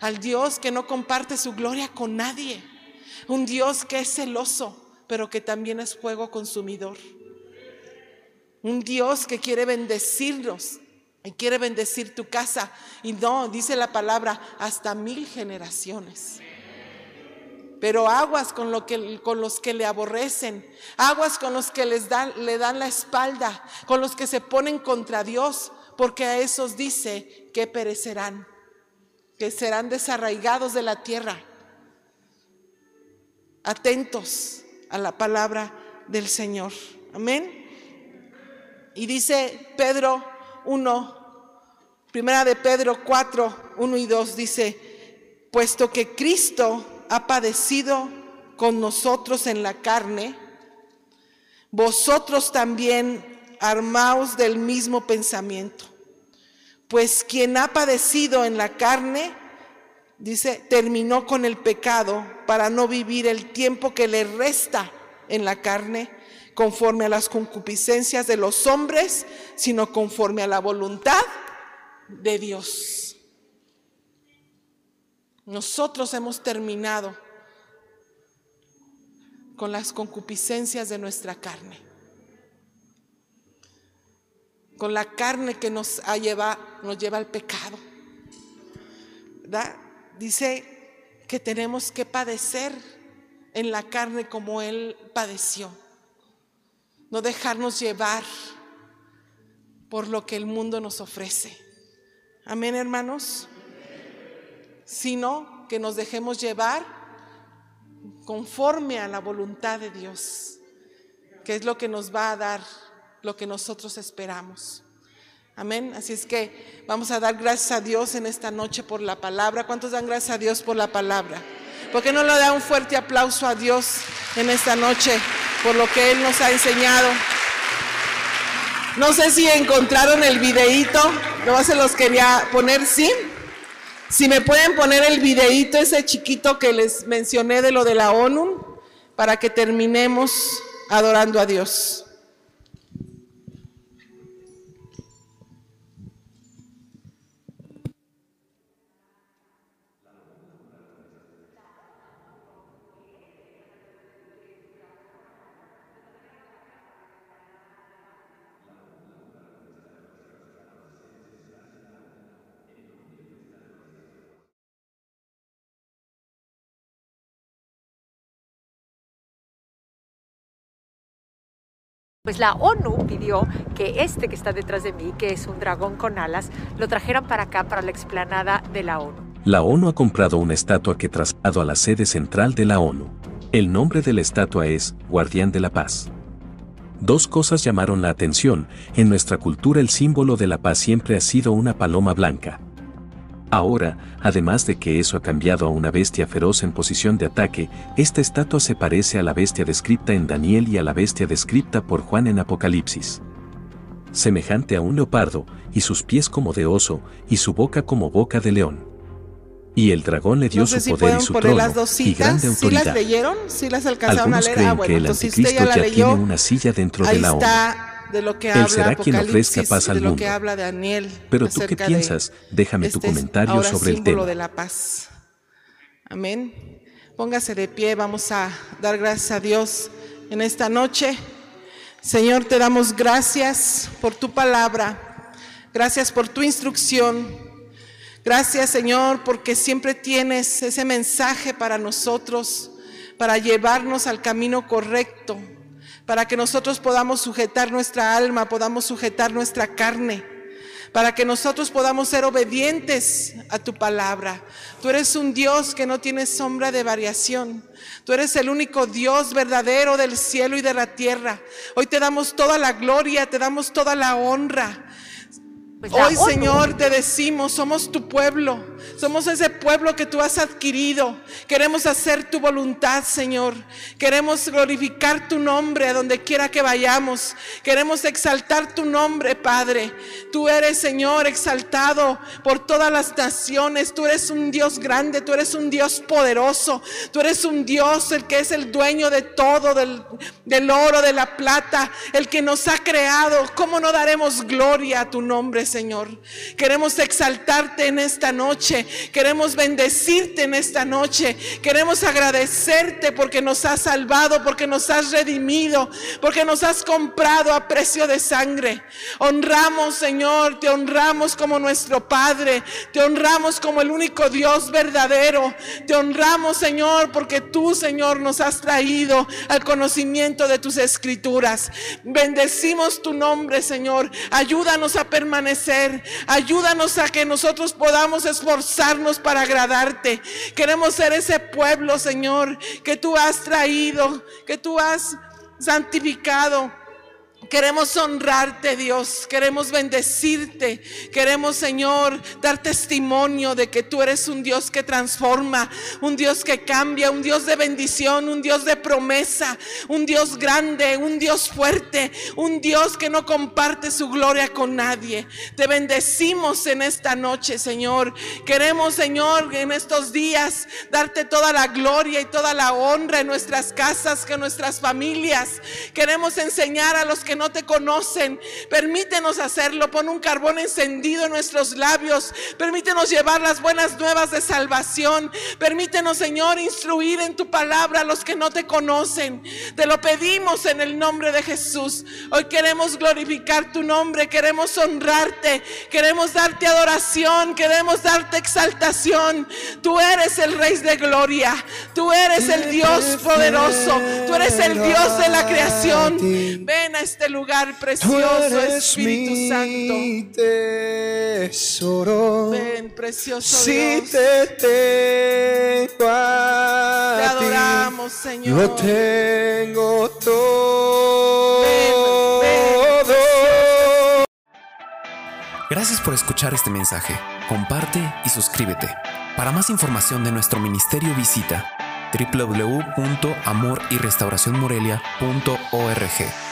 al Dios que no comparte su gloria con nadie, un Dios que es celoso, pero que también es fuego consumidor, un Dios que quiere bendecirnos y quiere bendecir tu casa, y no, dice la palabra, hasta mil generaciones. Pero aguas con, los que le aborrecen, aguas con los que les dan, le dan la espalda, con los que se ponen contra Dios, porque a esos dice que perecerán que serán desarraigados de la tierra. Atentos a la palabra del Señor. Amén. Y dice Pedro 1, primera de Pedro 4, 1 y 2, dice, puesto que Cristo ha padecido con nosotros en la carne, vosotros también armaos del mismo pensamiento. Pues quien ha padecido en la carne, dice, terminó con el pecado para no vivir el tiempo que le resta en la carne conforme a las concupiscencias de los hombres, sino conforme a la voluntad de Dios. Nosotros hemos terminado con las concupiscencias de nuestra carne con la carne que nos, lleva, nos lleva al pecado. Dice que tenemos que padecer en la carne como Él padeció. No dejarnos llevar por lo que el mundo nos ofrece. Amén, hermanos. Sino que nos dejemos llevar conforme a la voluntad de Dios, que es lo que nos va a dar lo que nosotros esperamos. Amén. Así es que vamos a dar gracias a Dios en esta noche por la palabra. ¿Cuántos dan gracias a Dios por la palabra? ¿Por qué no le da un fuerte aplauso a Dios en esta noche por lo que Él nos ha enseñado? No sé si encontraron el videíto, no se los quería poner, ¿sí? Si me pueden poner el videíto ese chiquito que les mencioné de lo de la ONU, para que terminemos adorando a Dios. Pues la ONU pidió que este que está detrás de mí, que es un dragón con alas, lo trajeran para acá, para la explanada de la ONU. La ONU ha comprado una estatua que trasladado a la sede central de la ONU. El nombre de la estatua es Guardián de la Paz. Dos cosas llamaron la atención, en nuestra cultura el símbolo de la paz siempre ha sido una paloma blanca. Ahora, además de que eso ha cambiado a una bestia feroz en posición de ataque, esta estatua se parece a la bestia descrita en Daniel y a la bestia descrita por Juan en Apocalipsis. Semejante a un leopardo, y sus pies como de oso, y su boca como boca de león. Y el dragón le dio No su si poder y su trono las dos y grande citas. ¿Sí las autoridad. leyeron? ¿Sí las alcanzaron Algunos a leer? creen Ah, bueno, que el anticristo ya ya tiene una silla dentro de la ONU. De lo que Él habla será quien ofrezca paz al mundo. Daniel. Pero tú qué piensas? Déjame tu este comentario sobre el tema. de la paz. Amén. Póngase de pie, vamos a dar gracias a Dios en esta noche. Señor, te damos gracias por tu palabra. Gracias por tu instrucción. Gracias, Señor, porque siempre tienes ese mensaje para nosotros, para llevarnos al camino correcto, para que nosotros podamos sujetar nuestra alma, podamos sujetar nuestra carne, para que nosotros podamos ser obedientes a tu palabra. Tú eres un Dios que no tiene sombra de variación. Tú eres el único Dios verdadero del cielo y de la tierra. Hoy te damos toda la gloria, te damos toda la honra. Pues Hoy. Señor, te decimos, somos tu pueblo, somos ese pueblo que tú has adquirido. Queremos hacer tu voluntad, Señor. Queremos glorificar tu nombre a donde quiera que vayamos. Queremos exaltar tu nombre, Padre. Tú eres, Señor, exaltado por todas las naciones. Tú eres un Dios grande, tú eres un Dios poderoso. Tú eres un Dios el que es el dueño de todo, del, del oro, de la plata, el que nos ha creado. ¿Cómo no daremos gloria a tu nombre, Señor? Queremos exaltarte en esta noche. Queremos bendecirte en esta noche. Queremos agradecerte porque nos has salvado, porque nos has redimido, porque nos has comprado a precio de sangre. Honramos, Señor, te honramos como nuestro Padre. Te honramos como el único Dios verdadero. Te honramos, Señor, porque tú, Señor, nos has traído al conocimiento de tus escrituras. Bendecimos tu nombre, Señor. Ayúdanos a permanecer. Ayúdanos a que nosotros podamos esforzarnos para agradarte. Queremos ser ese pueblo, Señor, que tú has traído, que tú has santificado. Queremos honrarte, Dios. Queremos bendecirte. Queremos, Señor, dar testimonio de que tú eres un Dios que transforma, un Dios que cambia, un Dios de bendición, un Dios de promesa, un Dios grande, un Dios fuerte, un Dios que no comparte su gloria con nadie. Te bendecimos en esta noche, Señor. Queremos, Señor, en estos días darte toda la gloria y toda la honra en nuestras casas, que en nuestras familias. Queremos enseñar a los que no te conocen. Permítenos hacerlo. Pon un carbón encendido en nuestros labios. Permítenos llevar las buenas nuevas de salvación. Permítenos, Señor, instruir en tu palabra a los que no te conocen. Te lo pedimos en el nombre de Jesús. Hoy queremos glorificar tu nombre. Queremos honrarte. Queremos darte adoración. Queremos darte exaltación. Tú eres el Rey de gloria. Tú eres el Dios poderoso. Tú eres el Dios de la creación. Ven a este lugar Tú precioso, Espíritu Santo. mi tesoro. Ven, precioso Si Dios. te tengo Te a ti, adoramos, lo Señor. tengo todo. Gracias por escuchar este mensaje. Comparte y suscríbete. Para más información de nuestro ministerio visita www.amoryrestauracionmorelia.org.